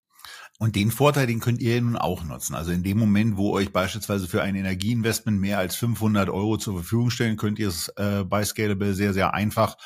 Und den Vorteil, den könnt ihr nun auch nutzen. Also in dem Moment, wo euch beispielsweise für ein Energieinvestment mehr als 500 Euro zur Verfügung stellen, könnt ihr es äh, bei Scalable sehr, sehr einfach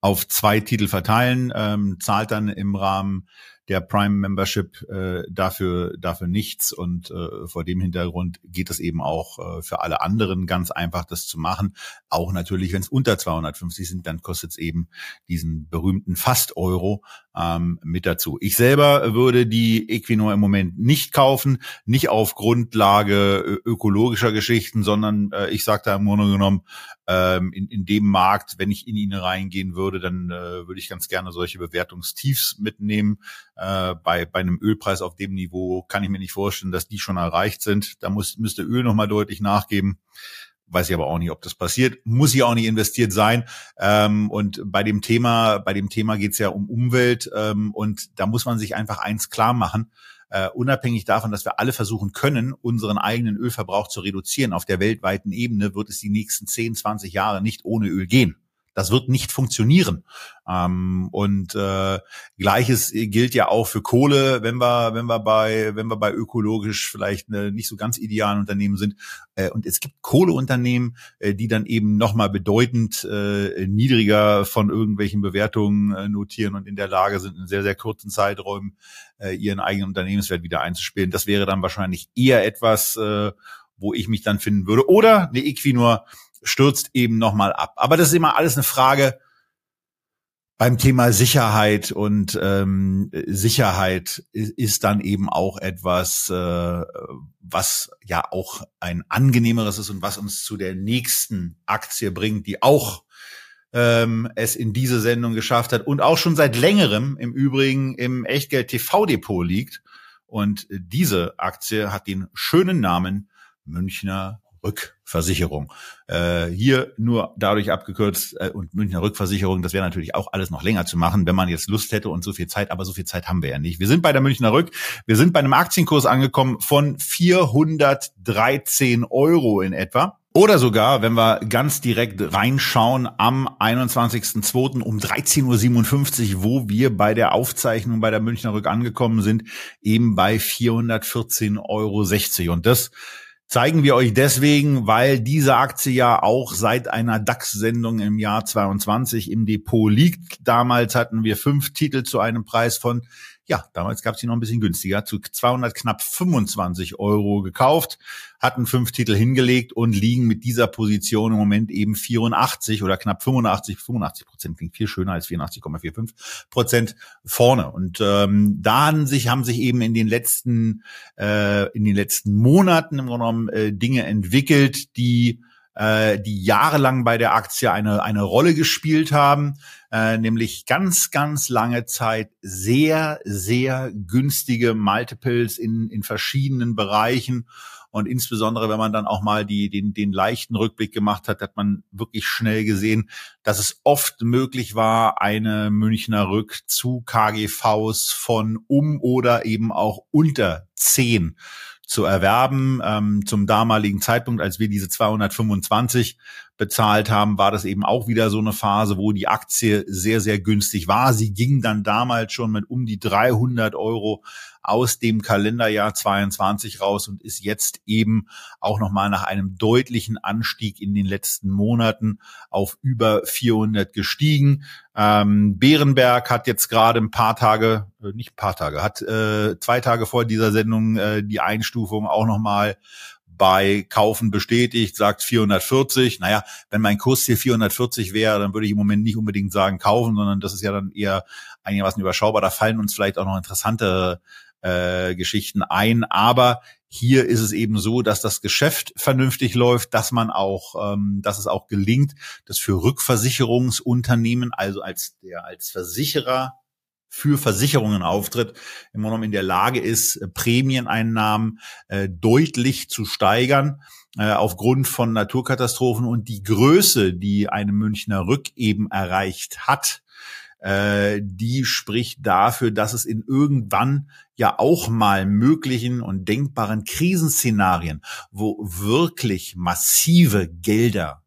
auf zwei Titel verteilen, ähm, zahlt dann im Rahmen der Prime Membership äh, dafür dafür nichts und äh, vor dem Hintergrund geht es eben auch äh, für alle anderen ganz einfach, das zu machen. Auch natürlich, wenn es unter 250 sind, dann kostet es eben diesen berühmten fast Euro ähm, mit dazu. Ich selber würde die Equinor im Moment nicht kaufen, nicht auf Grundlage ökologischer Geschichten, sondern äh, ich sage da im Grunde genommen, ähm, in, in dem Markt, wenn ich in ihn reingehen würde, dann äh, würde ich ganz gerne solche Bewertungstiefs mitnehmen. Äh, bei, bei einem Ölpreis auf dem Niveau kann ich mir nicht vorstellen, dass die schon erreicht sind. Da muss, müsste Öl nochmal deutlich nachgeben. Weiß ich aber auch nicht, ob das passiert. Muss ja auch nicht investiert sein. Ähm, und bei dem Thema, bei dem Thema geht es ja um Umwelt. Ähm, und da muss man sich einfach eins klar machen. Uh, unabhängig davon, dass wir alle versuchen können, unseren eigenen Ölverbrauch zu reduzieren auf der weltweiten Ebene, wird es die nächsten 10, 20 Jahre nicht ohne Öl gehen. Das wird nicht funktionieren. Ähm, und äh, gleiches gilt ja auch für Kohle, wenn wir, wenn wir bei, wenn wir bei ökologisch vielleicht eine, nicht so ganz idealen Unternehmen sind. Äh, und es gibt Kohleunternehmen, äh, die dann eben nochmal bedeutend äh, niedriger von irgendwelchen Bewertungen äh, notieren und in der Lage sind, in sehr, sehr kurzen Zeiträumen äh, ihren eigenen Unternehmenswert wieder einzuspielen. Das wäre dann wahrscheinlich eher etwas, äh, wo ich mich dann finden würde. Oder eine Equinor, stürzt eben nochmal ab. Aber das ist immer alles eine Frage beim Thema Sicherheit und ähm, Sicherheit ist dann eben auch etwas, äh, was ja auch ein angenehmeres ist und was uns zu der nächsten Aktie bringt, die auch ähm, es in diese Sendung geschafft hat und auch schon seit längerem im Übrigen im Echtgeld TV Depot liegt. Und diese Aktie hat den schönen Namen Münchner Rückversicherung. Äh, hier nur dadurch abgekürzt äh, und Münchner Rückversicherung, das wäre natürlich auch alles noch länger zu machen, wenn man jetzt Lust hätte und so viel Zeit, aber so viel Zeit haben wir ja nicht. Wir sind bei der Münchner Rück, wir sind bei einem Aktienkurs angekommen von 413 Euro in etwa. Oder sogar, wenn wir ganz direkt reinschauen, am 21.02. um 13.57 Uhr, wo wir bei der Aufzeichnung bei der Münchner Rück angekommen sind, eben bei 414,60 Euro. Und das zeigen wir euch deswegen, weil diese Aktie ja auch seit einer DAX-Sendung im Jahr 22 im Depot liegt. Damals hatten wir fünf Titel zu einem Preis von ja, damals gab es die noch ein bisschen günstiger, zu 200 knapp 25 Euro gekauft, hatten fünf Titel hingelegt und liegen mit dieser Position im Moment eben 84 oder knapp 85, 85 Prozent, klingt viel schöner als 84,45 Prozent vorne. Und ähm, da haben sich, haben sich eben in den letzten, äh, in den letzten Monaten im Grunde genommen äh, Dinge entwickelt, die äh, die jahrelang bei der Aktie eine, eine Rolle gespielt haben, äh, nämlich ganz, ganz lange Zeit sehr, sehr günstige Multiples in, in verschiedenen Bereichen. Und insbesondere, wenn man dann auch mal die, den, den leichten Rückblick gemacht hat, hat man wirklich schnell gesehen, dass es oft möglich war, eine Münchner Rück zu KGVs von um oder eben auch unter zehn zu erwerben. Ähm, zum damaligen Zeitpunkt, als wir diese 225 bezahlt haben, war das eben auch wieder so eine Phase, wo die Aktie sehr, sehr günstig war. Sie ging dann damals schon mit um die 300 Euro aus dem Kalenderjahr 22 raus und ist jetzt eben auch nochmal nach einem deutlichen Anstieg in den letzten Monaten auf über 400 gestiegen. Ähm, Bärenberg hat jetzt gerade ein paar Tage, äh, nicht ein paar Tage, hat äh, zwei Tage vor dieser Sendung äh, die Einstufung auch nochmal bei Kaufen bestätigt, sagt 440. Naja, wenn mein Kurs hier 440 wäre, dann würde ich im Moment nicht unbedingt sagen kaufen, sondern das ist ja dann eher einigermaßen überschaubar. Da fallen uns vielleicht auch noch interessante äh, Geschichten ein. Aber hier ist es eben so, dass das Geschäft vernünftig läuft, dass man auch, ähm, dass es auch gelingt, dass für Rückversicherungsunternehmen, also als der als Versicherer für Versicherungen auftritt, im Grunde in der Lage ist, Prämieneinnahmen äh, deutlich zu steigern äh, aufgrund von Naturkatastrophen und die Größe, die eine Münchner Rück eben erreicht hat, äh, die spricht dafür, dass es in irgendwann ja auch mal möglichen und denkbaren Krisenszenarien, wo wirklich massive Gelder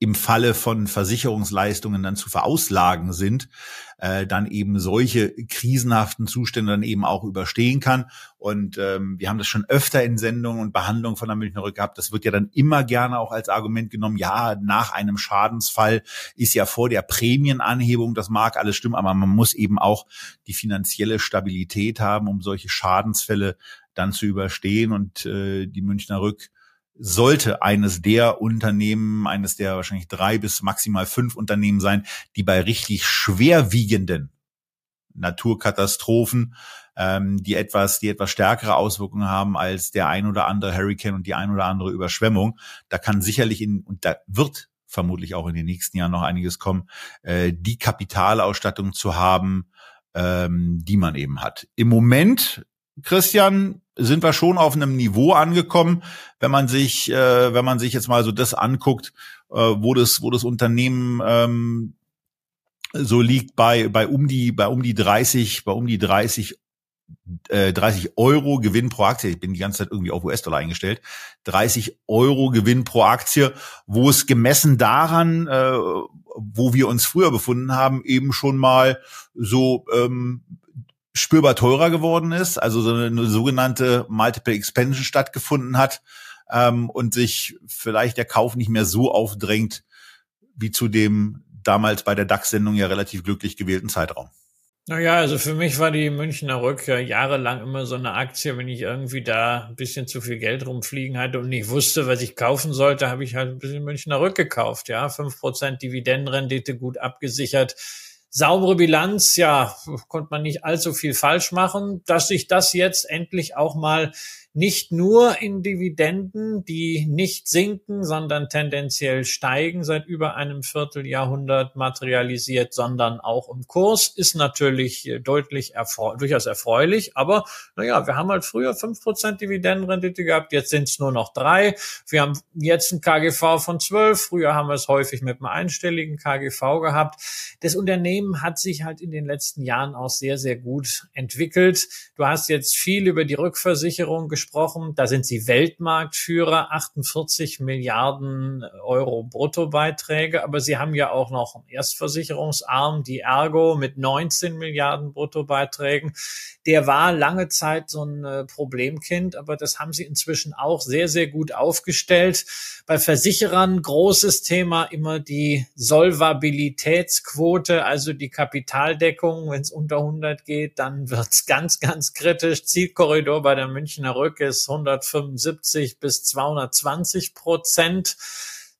im Falle von Versicherungsleistungen dann zu verauslagen sind, äh, dann eben solche krisenhaften Zustände dann eben auch überstehen kann. Und ähm, wir haben das schon öfter in Sendungen und Behandlungen von der Münchner Rück gehabt. Das wird ja dann immer gerne auch als Argument genommen, ja, nach einem Schadensfall ist ja vor der Prämienanhebung, das mag alles stimmen, aber man muss eben auch die finanzielle Stabilität haben, um solche Schadensfälle dann zu überstehen. Und äh, die Münchner Rück sollte eines der Unternehmen, eines der wahrscheinlich drei bis maximal fünf Unternehmen sein, die bei richtig schwerwiegenden Naturkatastrophen, ähm, die etwas, die etwas stärkere Auswirkungen haben als der ein oder andere Hurricane und die ein oder andere Überschwemmung. Da kann sicherlich in, und da wird vermutlich auch in den nächsten Jahren noch einiges kommen, äh, die Kapitalausstattung zu haben, ähm, die man eben hat. Im Moment, Christian, sind wir schon auf einem Niveau angekommen, wenn man sich, äh, wenn man sich jetzt mal so das anguckt, äh, wo das, wo das Unternehmen ähm, so liegt bei bei um die bei um die 30 bei um die 30 äh, 30 Euro Gewinn pro Aktie. Ich bin die ganze Zeit irgendwie auf US-Dollar eingestellt. 30 Euro Gewinn pro Aktie, wo es gemessen daran, äh, wo wir uns früher befunden haben, eben schon mal so ähm, spürbar teurer geworden ist, also so eine, sogenannte Multiple Expansion stattgefunden hat ähm, und sich vielleicht der Kauf nicht mehr so aufdrängt wie zu dem damals bei der DAX-Sendung ja relativ glücklich gewählten Zeitraum. Naja, also für mich war die Münchner Rück ja jahrelang immer so eine Aktie, wenn ich irgendwie da ein bisschen zu viel Geld rumfliegen hatte und nicht wusste, was ich kaufen sollte, habe ich halt ein bisschen Münchner Rück gekauft, ja. fünf Prozent Dividendenrendite gut abgesichert Saubere Bilanz, ja, konnte man nicht allzu viel falsch machen. Dass sich das jetzt endlich auch mal nicht nur in Dividenden, die nicht sinken, sondern tendenziell steigen seit über einem Vierteljahrhundert materialisiert, sondern auch im Kurs, ist natürlich deutlich erfreu durchaus erfreulich. Aber naja, wir haben halt früher fünf Prozent Dividendenrendite gehabt, jetzt sind es nur noch drei. Wir haben jetzt ein KGV von zwölf. Früher haben wir es häufig mit einem einstelligen KGV gehabt. Das Unternehmen hat sich halt in den letzten Jahren auch sehr, sehr gut entwickelt. Du hast jetzt viel über die Rückversicherung gesprochen gesprochen. Da sind sie Weltmarktführer, 48 Milliarden Euro Bruttobeiträge. Aber sie haben ja auch noch einen Erstversicherungsarm, die Ergo mit 19 Milliarden Bruttobeiträgen. Der war lange Zeit so ein äh, Problemkind, aber das haben sie inzwischen auch sehr, sehr gut aufgestellt. Bei Versicherern großes Thema immer die Solvabilitätsquote, also die Kapitaldeckung. Wenn es unter 100 geht, dann wird es ganz, ganz kritisch. Zielkorridor bei der Münchner Rück ist 175 bis 220 Prozent.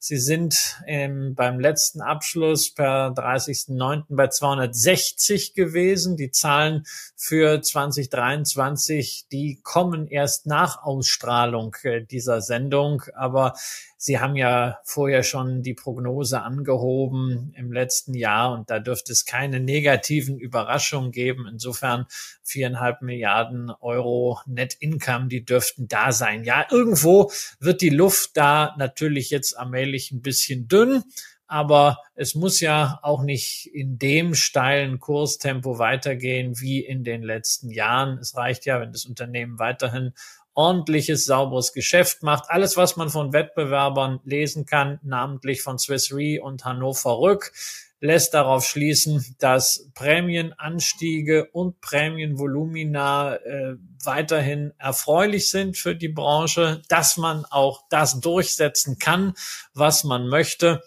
Sie sind ähm, beim letzten Abschluss per 30.09. bei 260 gewesen. Die Zahlen für 2023, die kommen erst nach Ausstrahlung äh, dieser Sendung. Aber Sie haben ja vorher schon die Prognose angehoben im letzten Jahr und da dürfte es keine negativen Überraschungen geben. Insofern viereinhalb Milliarden Euro Net Income, die dürften da sein. Ja, irgendwo wird die Luft da natürlich jetzt allmählich ein bisschen dünn. Aber es muss ja auch nicht in dem steilen Kurstempo weitergehen wie in den letzten Jahren. Es reicht ja, wenn das Unternehmen weiterhin ordentliches, sauberes Geschäft macht. Alles, was man von Wettbewerbern lesen kann, namentlich von Swiss Re und Hannover Rück, lässt darauf schließen, dass Prämienanstiege und Prämienvolumina äh, weiterhin erfreulich sind für die Branche, dass man auch das durchsetzen kann, was man möchte.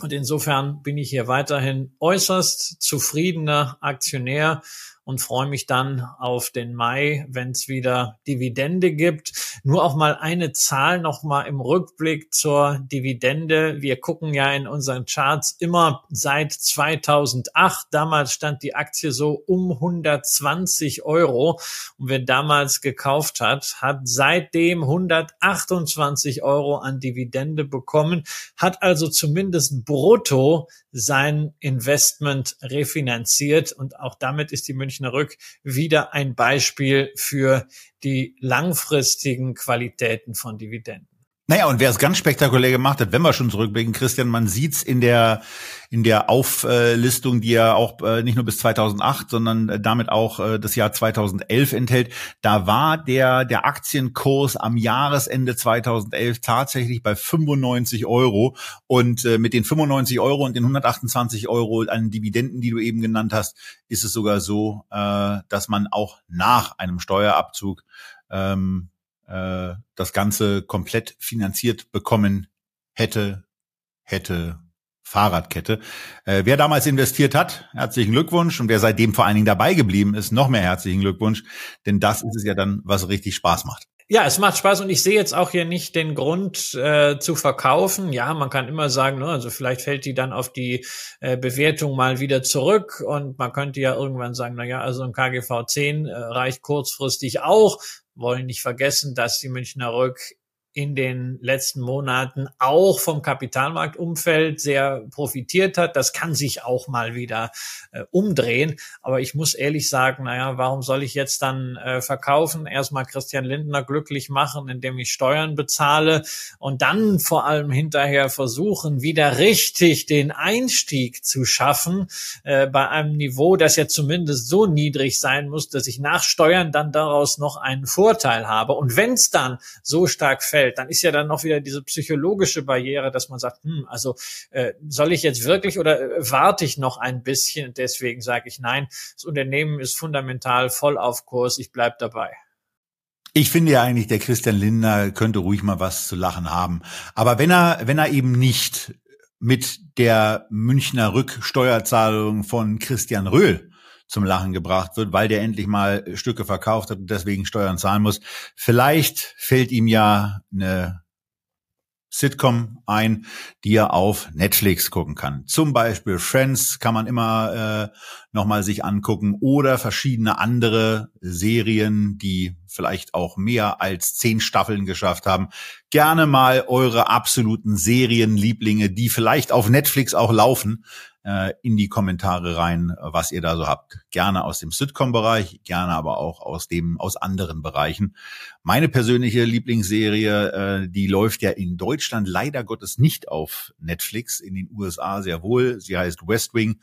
Und insofern bin ich hier weiterhin äußerst zufriedener Aktionär und freue mich dann auf den Mai, wenn es wieder Dividende gibt. Nur auch mal eine Zahl noch mal im Rückblick zur Dividende. Wir gucken ja in unseren Charts immer seit 2008. Damals stand die Aktie so um 120 Euro und wer damals gekauft hat, hat seitdem 128 Euro an Dividende bekommen, hat also zumindest brutto sein Investment refinanziert und auch damit ist die Münchner Rück wieder ein Beispiel für die langfristigen Qualitäten von Dividenden. Naja, und wer es ganz spektakulär gemacht hat, wenn wir schon zurückblicken, Christian, man sieht's in der in der Auflistung, die ja auch äh, nicht nur bis 2008, sondern äh, damit auch äh, das Jahr 2011 enthält. Da war der der Aktienkurs am Jahresende 2011 tatsächlich bei 95 Euro und mit den 95 Euro und den 128 Euro an Dividenden, die du eben genannt hast, ist es sogar so, dass man auch nach einem Steuerabzug ähm, äh, das Ganze komplett finanziert bekommen hätte, hätte Fahrradkette. Äh, wer damals investiert hat, herzlichen Glückwunsch. Und wer seitdem vor allen Dingen dabei geblieben ist, noch mehr herzlichen Glückwunsch. Denn das ist es ja dann, was richtig Spaß macht. Ja, es macht Spaß und ich sehe jetzt auch hier nicht den Grund äh, zu verkaufen. Ja, man kann immer sagen, ne, also vielleicht fällt die dann auf die äh, Bewertung mal wieder zurück und man könnte ja irgendwann sagen, na ja, also ein KGV 10 äh, reicht kurzfristig auch wollen nicht vergessen, dass die Münchner Rück in den letzten Monaten auch vom Kapitalmarktumfeld sehr profitiert hat. Das kann sich auch mal wieder äh, umdrehen. Aber ich muss ehrlich sagen, naja, warum soll ich jetzt dann äh, verkaufen? Erstmal Christian Lindner glücklich machen, indem ich Steuern bezahle und dann vor allem hinterher versuchen, wieder richtig den Einstieg zu schaffen äh, bei einem Niveau, das ja zumindest so niedrig sein muss, dass ich nach Steuern dann daraus noch einen Vorteil habe. Und wenn es dann so stark fällt, fällt, dann ist ja dann noch wieder diese psychologische Barriere, dass man sagt, hm, also äh, soll ich jetzt wirklich oder äh, warte ich noch ein bisschen? Deswegen sage ich nein. Das Unternehmen ist fundamental voll auf Kurs. Ich bleib dabei. Ich finde ja eigentlich, der Christian Lindner könnte ruhig mal was zu lachen haben. Aber wenn er, wenn er eben nicht mit der Münchner Rücksteuerzahlung von Christian Röhl zum Lachen gebracht wird, weil der endlich mal Stücke verkauft hat und deswegen Steuern zahlen muss. Vielleicht fällt ihm ja eine Sitcom ein, die er auf Netflix gucken kann. Zum Beispiel Friends kann man immer äh, nochmal sich angucken oder verschiedene andere Serien, die vielleicht auch mehr als zehn Staffeln geschafft haben. Gerne mal eure absoluten Serienlieblinge, die vielleicht auf Netflix auch laufen, äh, in die Kommentare rein, was ihr da so habt. Gerne aus dem Sitcom-Bereich, gerne aber auch aus dem aus anderen Bereichen. Meine persönliche Lieblingsserie, äh, die läuft ja in Deutschland leider Gottes nicht auf Netflix, in den USA sehr wohl. Sie heißt West Wing.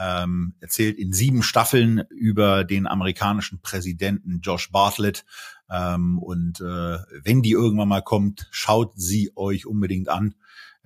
Ähm, erzählt in sieben Staffeln über den amerikanischen Präsidenten Josh Bartlett. Ähm, und äh, wenn die irgendwann mal kommt, schaut sie euch unbedingt an.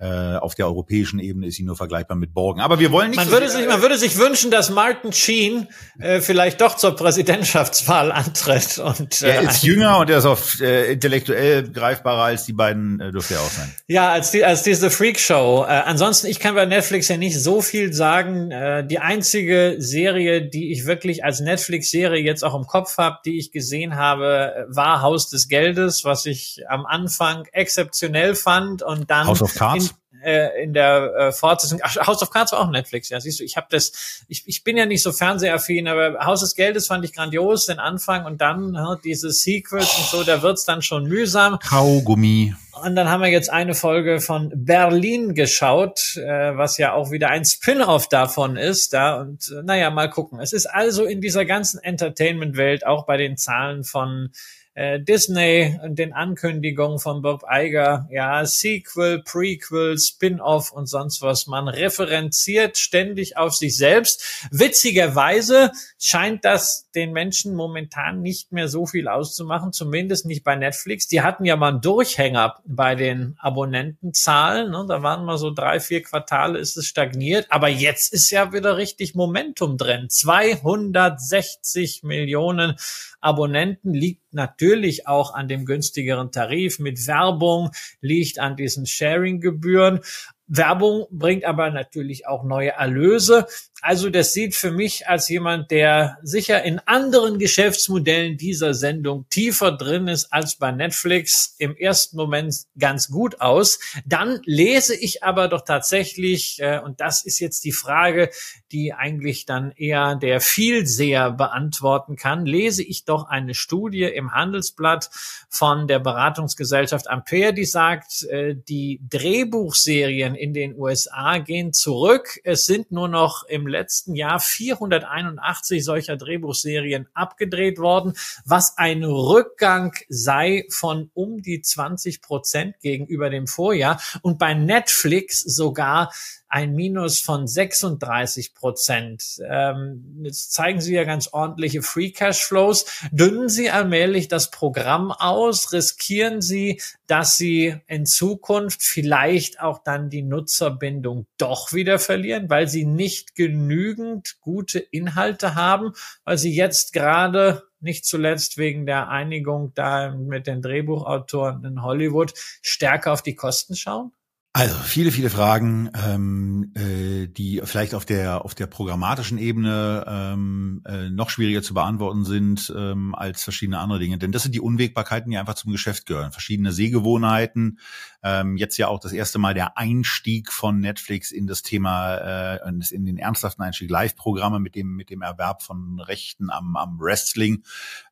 Äh, auf der europäischen Ebene ist sie nur vergleichbar mit Borgen. Aber wir wollen nicht. Man, so würde, sich, man würde sich wünschen, dass Martin Sheen äh, vielleicht doch zur Präsidentschaftswahl antritt. Und, äh, er ist jünger und er ist auch äh, intellektuell greifbarer als die beiden, äh, dürfte er auch sein. Ja, als, die, als diese Freakshow. Äh, ansonsten, ich kann bei Netflix ja nicht so viel sagen. Äh, die einzige Serie, die ich wirklich als Netflix-Serie jetzt auch im Kopf habe, die ich gesehen habe, war Haus des Geldes, was ich am Anfang exzeptionell fand und dann House of Cards äh, in der äh, Fortsetzung. Ach, House of Cards war auch Netflix, ja. Siehst du, ich habe das, ich, ich bin ja nicht so fernsehaffin, aber Haus des Geldes fand ich grandios, den Anfang und dann ja, diese Sequels und so, da wird's dann schon mühsam. Kaugummi. Und dann haben wir jetzt eine Folge von Berlin geschaut, äh, was ja auch wieder ein Spin-off davon ist. Da und äh, naja, mal gucken. Es ist also in dieser ganzen Entertainment-Welt auch bei den Zahlen von äh, Disney und den Ankündigungen von Bob Iger, ja, Sequel, Prequel, Spin-off und sonst was. Man referenziert ständig auf sich selbst. Witzigerweise scheint das den Menschen momentan nicht mehr so viel auszumachen, zumindest nicht bei Netflix. Die hatten ja mal einen Durchhänger bei den Abonnentenzahlen. Ne? Da waren mal so drei, vier Quartale ist es stagniert. Aber jetzt ist ja wieder richtig Momentum drin. 260 Millionen Abonnenten liegt natürlich auch an dem günstigeren Tarif mit Werbung, liegt an diesen Sharing-Gebühren. Werbung bringt aber natürlich auch neue Erlöse. Also das sieht für mich als jemand, der sicher in anderen Geschäftsmodellen dieser Sendung tiefer drin ist als bei Netflix, im ersten Moment ganz gut aus. Dann lese ich aber doch tatsächlich, äh, und das ist jetzt die Frage, die eigentlich dann eher der Vielseher beantworten kann, lese ich doch eine Studie im Handelsblatt von der Beratungsgesellschaft Ampere, die sagt, äh, die Drehbuchserien in den USA gehen zurück. Es sind nur noch im letzten Jahr 481 solcher Drehbuchserien abgedreht worden, was ein Rückgang sei von um die 20 Prozent gegenüber dem Vorjahr und bei Netflix sogar ein Minus von 36 Prozent. Ähm, jetzt zeigen Sie ja ganz ordentliche Free Cash Flows. Dünnen Sie allmählich das Programm aus? Riskieren Sie, dass Sie in Zukunft vielleicht auch dann die Nutzerbindung doch wieder verlieren, weil Sie nicht genügend gute Inhalte haben, weil Sie jetzt gerade nicht zuletzt wegen der Einigung da mit den Drehbuchautoren in Hollywood stärker auf die Kosten schauen? Also viele, viele Fragen, ähm, äh, die vielleicht auf der auf der programmatischen Ebene ähm, äh, noch schwieriger zu beantworten sind ähm, als verschiedene andere Dinge. Denn das sind die Unwägbarkeiten, die einfach zum Geschäft gehören. Verschiedene Sehgewohnheiten. Ähm, jetzt ja auch das erste Mal der Einstieg von Netflix in das Thema, äh, in den ernsthaften Einstieg Live-Programme mit dem mit dem Erwerb von Rechten am, am Wrestling,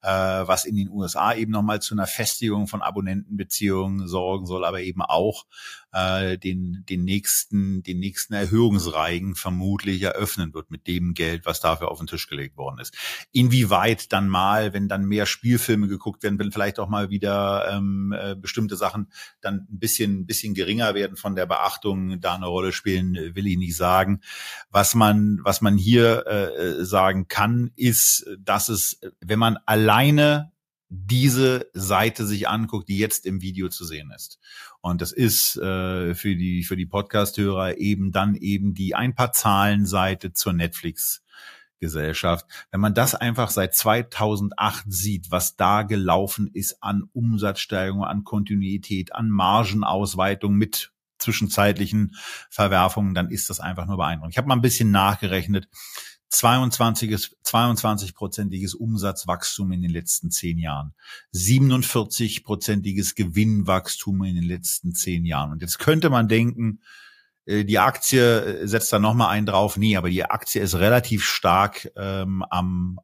äh, was in den USA eben nochmal zu einer Festigung von Abonnentenbeziehungen sorgen soll, aber eben auch äh, den, den nächsten, den nächsten Erhöhungsreigen vermutlich eröffnen wird mit dem Geld, was dafür auf den Tisch gelegt worden ist. Inwieweit dann mal, wenn dann mehr Spielfilme geguckt werden, wenn vielleicht auch mal wieder ähm, äh, bestimmte Sachen dann ein bisschen, ein bisschen geringer werden von der Beachtung, da eine Rolle spielen, will ich nicht sagen. Was man, was man hier äh, sagen kann, ist, dass es, wenn man alleine diese Seite sich anguckt, die jetzt im Video zu sehen ist. Und das ist äh, für die für die Podcast-Hörer eben dann eben die ein paar Zahlenseite zur Netflix. Gesellschaft. Wenn man das einfach seit 2008 sieht, was da gelaufen ist an Umsatzsteigerung, an Kontinuität, an Margenausweitung mit zwischenzeitlichen Verwerfungen, dann ist das einfach nur beeindruckend. Ich habe mal ein bisschen nachgerechnet. 22 22-prozentiges Umsatzwachstum in den letzten zehn Jahren, 47-prozentiges Gewinnwachstum in den letzten zehn Jahren. Und jetzt könnte man denken, die Aktie äh, setzt da nochmal einen drauf. Nee, aber die Aktie ist relativ stark ähm, am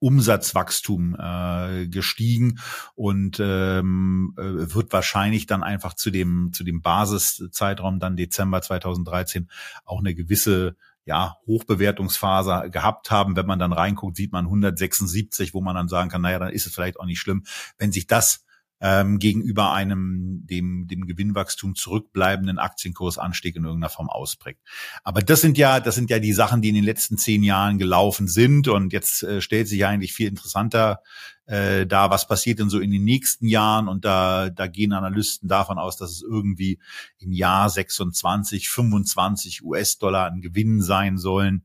Umsatzwachstum äh, gestiegen und ähm, äh, wird wahrscheinlich dann einfach zu dem zu dem Basiszeitraum dann Dezember 2013 auch eine gewisse ja, Hochbewertungsphase gehabt haben. Wenn man dann reinguckt, sieht man 176, wo man dann sagen kann, naja, dann ist es vielleicht auch nicht schlimm. Wenn sich das ähm, gegenüber einem dem dem Gewinnwachstum zurückbleibenden Aktienkursanstieg in irgendeiner Form ausprägt. Aber das sind ja das sind ja die Sachen, die in den letzten zehn Jahren gelaufen sind und jetzt äh, stellt sich eigentlich viel interessanter äh, da, was passiert denn so in den nächsten Jahren und da da gehen Analysten davon aus, dass es irgendwie im Jahr 26, 25 US-Dollar an Gewinn sein sollen.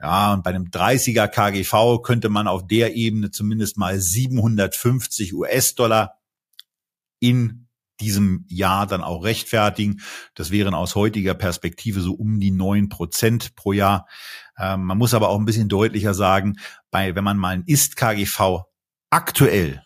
Ja, und bei einem 30er KGV könnte man auf der Ebene zumindest mal 750 US-Dollar in diesem Jahr dann auch rechtfertigen. Das wären aus heutiger Perspektive so um die neun Prozent pro Jahr. Ähm, man muss aber auch ein bisschen deutlicher sagen, bei, wenn man mal ein Ist-KGV aktuell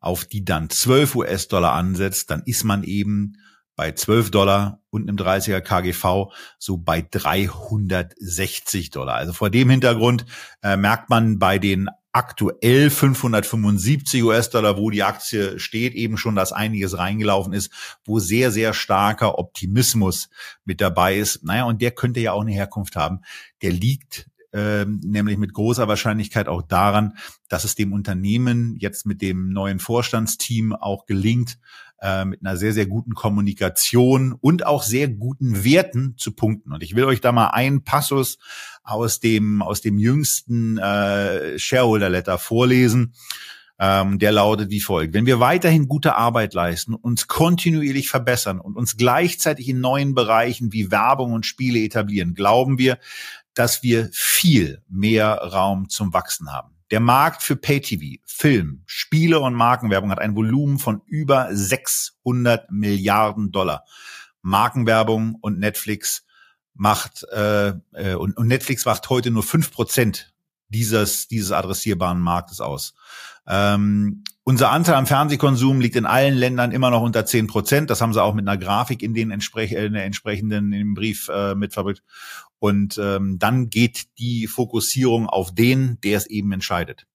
auf die dann 12 US-Dollar ansetzt, dann ist man eben bei 12 Dollar und einem 30er KGV so bei 360 Dollar. Also vor dem Hintergrund äh, merkt man bei den aktuell 575 US-Dollar, wo die Aktie steht, eben schon, dass einiges reingelaufen ist, wo sehr, sehr starker Optimismus mit dabei ist. Naja, und der könnte ja auch eine Herkunft haben. Der liegt ähm, nämlich mit großer Wahrscheinlichkeit auch daran, dass es dem Unternehmen jetzt mit dem neuen Vorstandsteam auch gelingt, äh, mit einer sehr, sehr guten Kommunikation und auch sehr guten Werten zu punkten. Und ich will euch da mal einen Passus aus dem, aus dem jüngsten äh, Shareholder-Letter vorlesen. Ähm, der lautet wie folgt. Wenn wir weiterhin gute Arbeit leisten, uns kontinuierlich verbessern und uns gleichzeitig in neuen Bereichen wie Werbung und Spiele etablieren, glauben wir, dass wir viel mehr Raum zum Wachsen haben. Der Markt für Pay-TV, Film, Spiele und Markenwerbung hat ein Volumen von über 600 Milliarden Dollar. Markenwerbung und Netflix macht äh, äh, und, und Netflix macht heute nur fünf Prozent dieses dieses adressierbaren Marktes aus. Ähm, unser Anteil am Fernsehkonsum liegt in allen Ländern immer noch unter zehn Prozent. Das haben sie auch mit einer Grafik in den entsprech in der entsprechenden im Brief äh, mitverrückt. Und ähm, dann geht die Fokussierung auf den, der es eben entscheidet.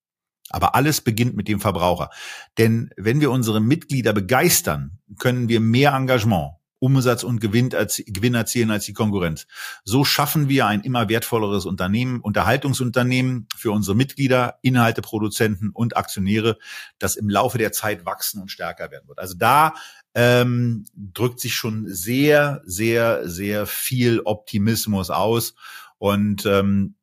Aber alles beginnt mit dem Verbraucher. Denn wenn wir unsere Mitglieder begeistern, können wir mehr Engagement, Umsatz und Gewinn, erzielen als die Konkurrenz. So schaffen wir ein immer wertvolleres Unternehmen, Unterhaltungsunternehmen für unsere Mitglieder, Inhalteproduzenten und Aktionäre, das im Laufe der Zeit wachsen und stärker werden wird. Also da ähm, drückt sich schon sehr, sehr, sehr viel Optimismus aus. Und ähm,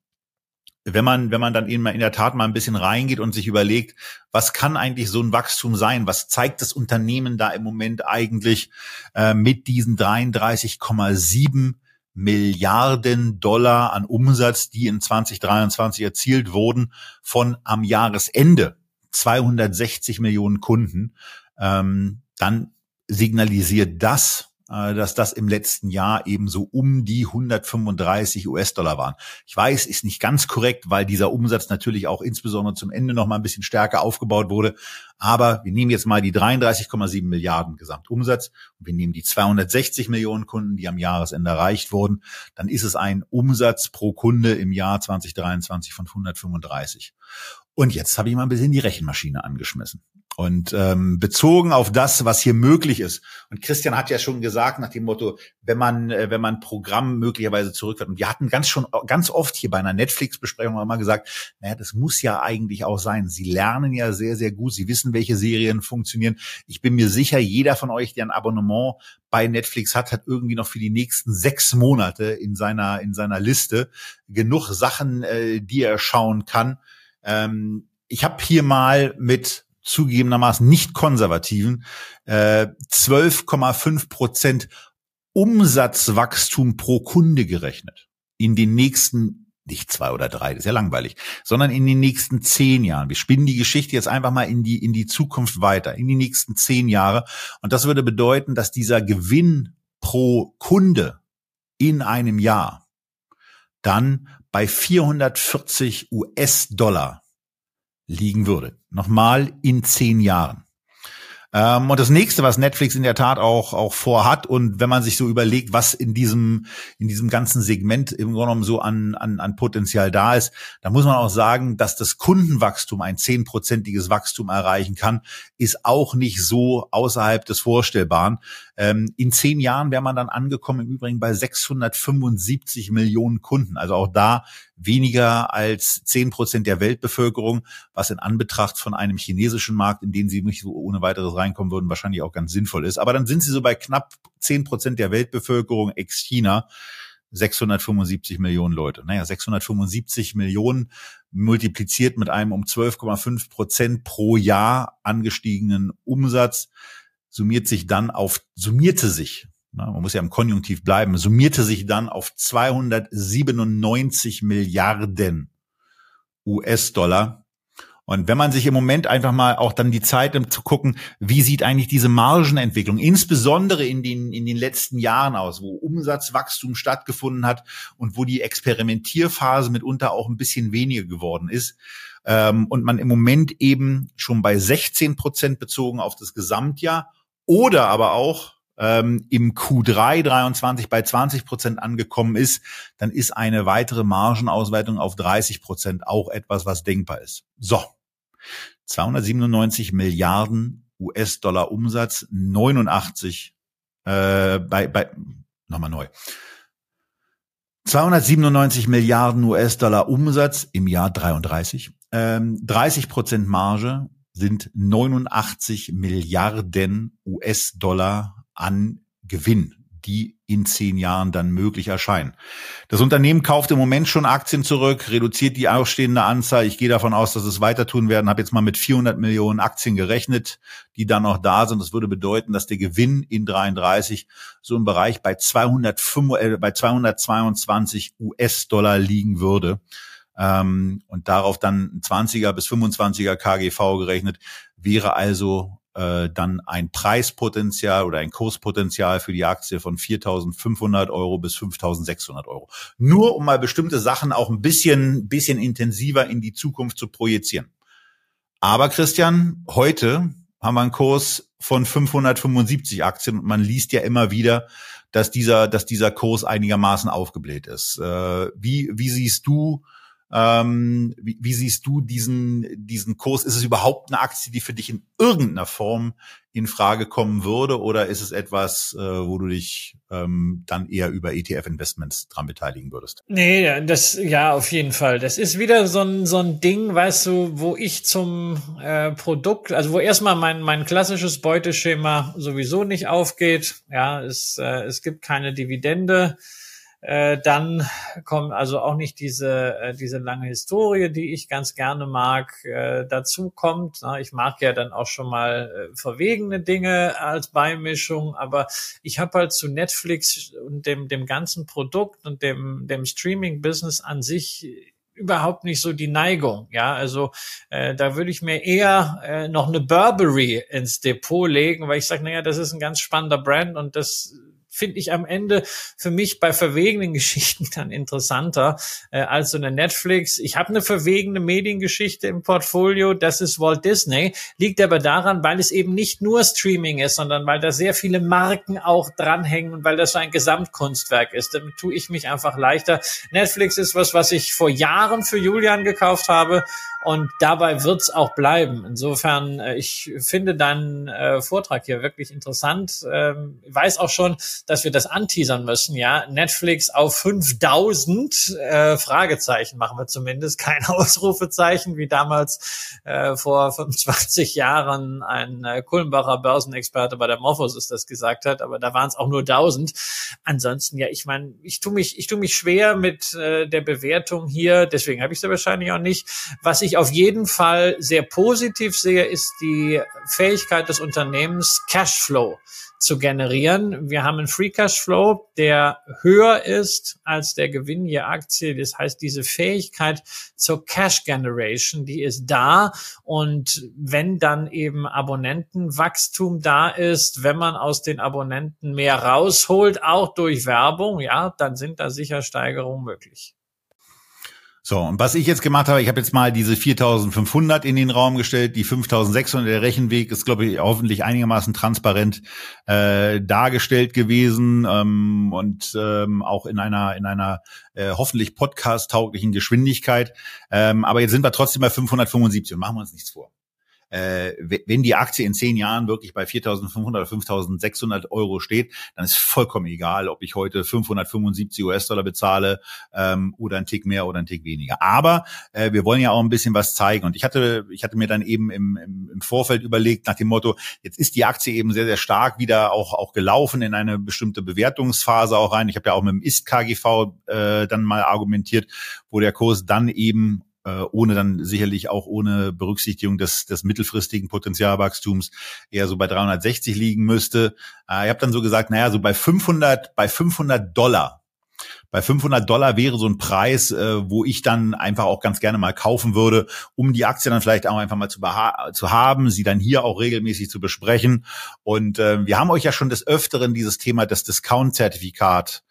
wenn man, wenn man dann eben in der Tat mal ein bisschen reingeht und sich überlegt, was kann eigentlich so ein Wachstum sein? Was zeigt das Unternehmen da im Moment eigentlich äh, mit diesen 33,7 Milliarden Dollar an Umsatz, die in 2023 erzielt wurden, von am Jahresende 260 Millionen Kunden, ähm, dann signalisiert das, äh, dass das im letzten Jahr eben so um die 135 US-Dollar waren. Ich weiß, ist nicht ganz korrekt, weil dieser Umsatz natürlich auch insbesondere zum Ende noch mal ein bisschen stärker aufgebaut wurde. Aber wir nehmen jetzt mal die 33,7 Milliarden Gesamtumsatz und wir nehmen die 260 Millionen Kunden, die am Jahresende erreicht wurden. Dann ist es ein Umsatz pro Kunde im Jahr 2023 von 135. Und jetzt habe ich mal ein bisschen die Rechenmaschine angeschmissen. Und ähm, bezogen auf das, was hier möglich ist. Und Christian hat ja schon gesagt nach dem Motto, wenn man äh, wenn man Programm möglicherweise zurückfährt. Und wir hatten ganz schon ganz oft hier bei einer Netflix-Besprechung immer gesagt, naja, das muss ja eigentlich auch sein. Sie lernen ja sehr sehr gut. Sie wissen, welche Serien funktionieren. Ich bin mir sicher, jeder von euch, der ein Abonnement bei Netflix hat, hat irgendwie noch für die nächsten sechs Monate in seiner in seiner Liste genug Sachen, äh, die er schauen kann. Ähm, ich habe hier mal mit zugegebenermaßen nicht konservativen äh, 12,5 Prozent Umsatzwachstum pro Kunde gerechnet. In den nächsten, nicht zwei oder drei, das ist ja langweilig, sondern in den nächsten zehn Jahren. Wir spinnen die Geschichte jetzt einfach mal in die, in die Zukunft weiter, in die nächsten zehn Jahre. Und das würde bedeuten, dass dieser Gewinn pro Kunde in einem Jahr dann bei 440 US-Dollar liegen würde. Nochmal in zehn Jahren. Ähm, und das nächste, was Netflix in der Tat auch, auch vorhat, und wenn man sich so überlegt, was in diesem, in diesem ganzen Segment im Grunde genommen so an, an, an Potenzial da ist, da muss man auch sagen, dass das Kundenwachstum ein zehnprozentiges Wachstum erreichen kann, ist auch nicht so außerhalb des Vorstellbaren. Ähm, in zehn Jahren wäre man dann angekommen, im Übrigen bei 675 Millionen Kunden. Also auch da weniger als zehn Prozent der Weltbevölkerung, was in Anbetracht von einem chinesischen Markt, in den sie nicht so ohne weiteres reinkommen würden, wahrscheinlich auch ganz sinnvoll ist. Aber dann sind sie so bei knapp zehn Prozent der Weltbevölkerung ex-China. 675 Millionen Leute. Naja, 675 Millionen multipliziert mit einem um 12,5 Prozent pro Jahr angestiegenen Umsatz summiert sich dann auf, summierte sich na, man muss ja im Konjunktiv bleiben, summierte sich dann auf 297 Milliarden US-Dollar. Und wenn man sich im Moment einfach mal auch dann die Zeit nimmt zu gucken, wie sieht eigentlich diese Margenentwicklung, insbesondere in den, in den letzten Jahren aus, wo Umsatzwachstum stattgefunden hat und wo die Experimentierphase mitunter auch ein bisschen weniger geworden ist, ähm, und man im Moment eben schon bei 16 Prozent bezogen auf das Gesamtjahr oder aber auch ähm, im Q3 23 bei 20 Prozent angekommen ist, dann ist eine weitere Margenausweitung auf 30 Prozent auch etwas, was denkbar ist. So, 297 Milliarden US-Dollar Umsatz, 89 äh, bei, bei nochmal neu. 297 Milliarden US-Dollar Umsatz im Jahr 33, ähm, 30 Prozent Marge sind 89 Milliarden US-Dollar an Gewinn, die in zehn Jahren dann möglich erscheinen. Das Unternehmen kauft im Moment schon Aktien zurück, reduziert die ausstehende Anzahl. Ich gehe davon aus, dass es weiter tun werden. Habe jetzt mal mit 400 Millionen Aktien gerechnet, die dann noch da sind. Das würde bedeuten, dass der Gewinn in 33 so im Bereich bei, 205, äh, bei 222 US-Dollar liegen würde. Ähm, und darauf dann 20er bis 25er KGV gerechnet, wäre also äh, dann ein Preispotenzial oder ein Kurspotenzial für die Aktie von 4.500 Euro bis 5.600 Euro. Nur um mal bestimmte Sachen auch ein bisschen, bisschen intensiver in die Zukunft zu projizieren. Aber Christian, heute haben wir einen Kurs von 575 Aktien und man liest ja immer wieder, dass dieser, dass dieser Kurs einigermaßen aufgebläht ist. Äh, wie, wie siehst du ähm, wie, wie siehst du diesen, diesen Kurs? Ist es überhaupt eine Aktie, die für dich in irgendeiner Form in Frage kommen würde oder ist es etwas, äh, wo du dich ähm, dann eher über ETF-Investments dran beteiligen würdest? Nee, das ja auf jeden Fall. Das ist wieder so ein so ein Ding, weißt du, wo ich zum äh, Produkt, also wo erstmal mein mein klassisches Beuteschema sowieso nicht aufgeht. Ja, es äh, es gibt keine Dividende. Äh, dann kommt also auch nicht diese, äh, diese lange Historie, die ich ganz gerne mag, äh, dazu kommt. Na, ich mag ja dann auch schon mal äh, verwegene Dinge als Beimischung, aber ich habe halt zu Netflix und dem, dem ganzen Produkt und dem, dem Streaming-Business an sich überhaupt nicht so die Neigung. Ja, also äh, da würde ich mir eher äh, noch eine Burberry ins Depot legen, weil ich sage, naja, das ist ein ganz spannender Brand und das finde ich am Ende für mich bei verwegenen Geschichten dann interessanter äh, als so eine Netflix. Ich habe eine verwegene Mediengeschichte im Portfolio, das ist Walt Disney, liegt aber daran, weil es eben nicht nur Streaming ist, sondern weil da sehr viele Marken auch dranhängen und weil das so ein Gesamtkunstwerk ist. Damit tue ich mich einfach leichter. Netflix ist was, was ich vor Jahren für Julian gekauft habe und dabei wird's auch bleiben. Insofern, äh, ich finde deinen äh, Vortrag hier wirklich interessant. Ähm, weiß auch schon, dass wir das anteasern müssen, ja. Netflix auf 5000 äh, Fragezeichen machen wir zumindest, kein Ausrufezeichen, wie damals äh, vor 25 Jahren ein äh, Kullenbacher Börsenexperte bei der Morphosis das gesagt hat, aber da waren es auch nur 1000. Ansonsten, ja, ich meine, ich tue mich, ich tue mich schwer mit äh, der Bewertung hier, deswegen habe ich es wahrscheinlich auch nicht. Was ich auf jeden Fall sehr positiv sehe, ist die Fähigkeit des Unternehmens, Cashflow zu generieren. Wir haben einen Free Cashflow, der höher ist als der Gewinn je Aktie. Das heißt, diese Fähigkeit zur Cash Generation, die ist da. Und wenn dann eben Abonnentenwachstum da ist, wenn man aus den Abonnenten mehr rausholt, auch durch Werbung, ja, dann sind da sicher Steigerungen möglich. So, und was ich jetzt gemacht habe, ich habe jetzt mal diese 4500 in den Raum gestellt, die 5600, der Rechenweg ist, glaube ich, hoffentlich einigermaßen transparent äh, dargestellt gewesen ähm, und ähm, auch in einer, in einer äh, hoffentlich podcast-tauglichen Geschwindigkeit. Ähm, aber jetzt sind wir trotzdem bei 575 und machen wir uns nichts vor äh, wenn die Aktie in zehn Jahren wirklich bei 4.500 oder 5.600 Euro steht, dann ist vollkommen egal, ob ich heute 575 US-Dollar bezahle ähm, oder ein Tick mehr oder ein Tick weniger. Aber äh, wir wollen ja auch ein bisschen was zeigen. Und ich hatte, ich hatte mir dann eben im, im, im Vorfeld überlegt nach dem Motto, jetzt ist die Aktie eben sehr, sehr stark wieder auch, auch gelaufen in eine bestimmte Bewertungsphase auch rein. Ich habe ja auch mit dem Ist-KGV äh, dann mal argumentiert, wo der Kurs dann eben äh, ohne dann sicherlich auch ohne Berücksichtigung des, des mittelfristigen Potenzialwachstums eher so bei 360 liegen müsste. Äh, ich habe dann so gesagt, naja, so bei 500, bei 500 Dollar bei 500 Dollar wäre so ein Preis, äh, wo ich dann einfach auch ganz gerne mal kaufen würde, um die Aktie dann vielleicht auch einfach mal zu, zu haben, sie dann hier auch regelmäßig zu besprechen. Und äh, wir haben euch ja schon des Öfteren dieses Thema des Discount-Zertifikat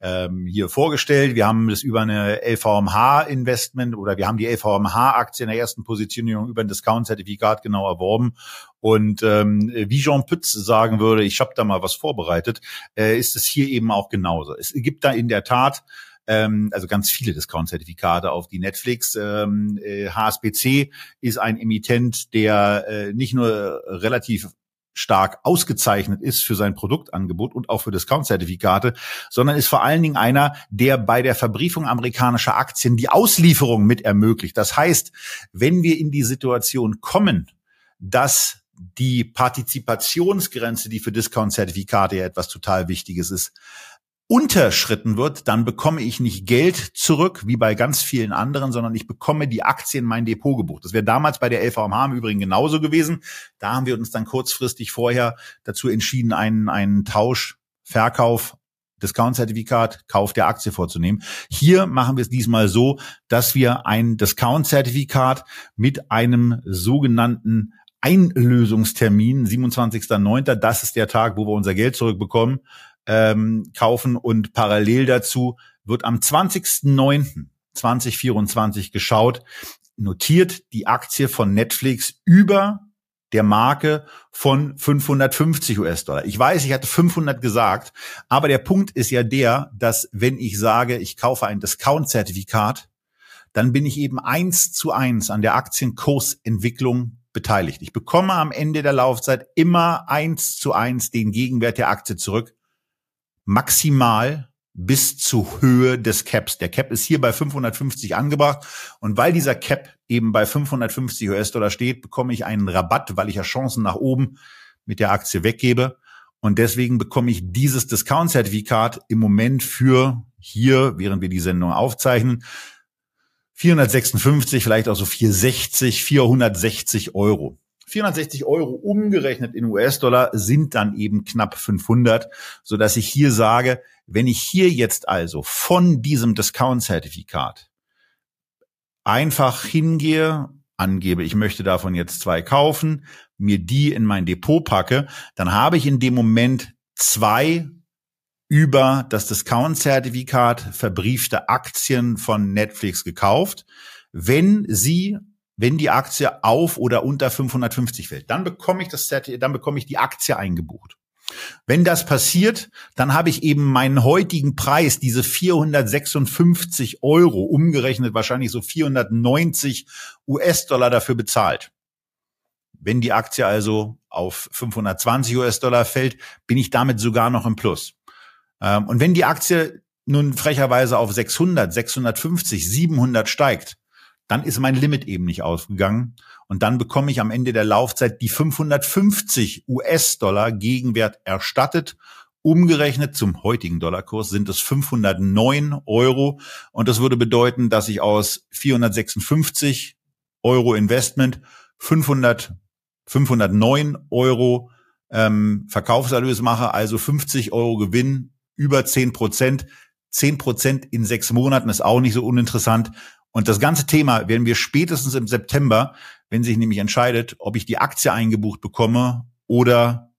ähm, hier vorgestellt. Wir haben das über eine LVMH-Investment oder wir haben die LVMH-Aktie in der ersten Positionierung über ein Discount-Zertifikat genau erworben. Und ähm, wie Jean Pütz sagen würde, ich habe da mal was vorbereitet, äh, ist es hier eben auch genauso. Es gibt da in der Tat ähm, also ganz viele Discount-Zertifikate auf die Netflix. Ähm, äh, HSBC ist ein Emittent, der äh, nicht nur relativ stark ausgezeichnet ist für sein Produktangebot und auch für Discount-Zertifikate, sondern ist vor allen Dingen einer, der bei der Verbriefung amerikanischer Aktien die Auslieferung mit ermöglicht. Das heißt, wenn wir in die Situation kommen, dass die Partizipationsgrenze, die für Discount-Zertifikate ja etwas total Wichtiges ist, unterschritten wird, dann bekomme ich nicht Geld zurück, wie bei ganz vielen anderen, sondern ich bekomme die Aktien in mein Depot gebucht. Das wäre damals bei der LVMH im Übrigen genauso gewesen. Da haben wir uns dann kurzfristig vorher dazu entschieden, einen, einen Tausch, Verkauf Discount-Zertifikat, Kauf der Aktie vorzunehmen. Hier machen wir es diesmal so, dass wir ein Discount-Zertifikat mit einem sogenannten Einlösungstermin, 27.09., das ist der Tag, wo wir unser Geld zurückbekommen, ähm, kaufen und parallel dazu wird am 20.09.2024 geschaut, notiert die Aktie von Netflix über der Marke von 550 US-Dollar. Ich weiß, ich hatte 500 gesagt, aber der Punkt ist ja der, dass wenn ich sage, ich kaufe ein Discount-Zertifikat, dann bin ich eben eins zu eins an der Aktienkursentwicklung beteiligt. Ich bekomme am Ende der Laufzeit immer eins zu eins den Gegenwert der Aktie zurück. Maximal bis zur Höhe des Caps. Der Cap ist hier bei 550 angebracht und weil dieser Cap eben bei 550 US-Dollar steht, bekomme ich einen Rabatt, weil ich ja Chancen nach oben mit der Aktie weggebe und deswegen bekomme ich dieses Discount-Zertifikat im Moment für hier, während wir die Sendung aufzeichnen, 456, vielleicht auch so 460, 460 Euro. 460 Euro umgerechnet in US-Dollar sind dann eben knapp 500, so dass ich hier sage, wenn ich hier jetzt also von diesem Discount-Zertifikat einfach hingehe, angebe, ich möchte davon jetzt zwei kaufen, mir die in mein Depot packe, dann habe ich in dem Moment zwei über das Discount-Zertifikat verbriefte Aktien von Netflix gekauft. Wenn sie, wenn die Aktie auf oder unter 550 fällt, dann bekomme ich das dann bekomme ich die Aktie eingebucht. Wenn das passiert, dann habe ich eben meinen heutigen Preis, diese 456 Euro, umgerechnet wahrscheinlich so 490 US-Dollar dafür bezahlt. Wenn die Aktie also auf 520 US-Dollar fällt, bin ich damit sogar noch im Plus. Ähm, und wenn die Aktie nun frecherweise auf 600, 650, 700 steigt, dann ist mein Limit eben nicht ausgegangen. Und dann bekomme ich am Ende der Laufzeit die 550 US-Dollar Gegenwert erstattet. Umgerechnet zum heutigen Dollarkurs sind es 509 Euro. Und das würde bedeuten, dass ich aus 456 Euro Investment 500, 509 Euro ähm, Verkaufserlös mache, also 50 Euro Gewinn über 10 Prozent. 10 Prozent in sechs Monaten ist auch nicht so uninteressant. Und das ganze Thema werden wir spätestens im September, wenn sich nämlich entscheidet, ob ich die Aktie eingebucht bekomme oder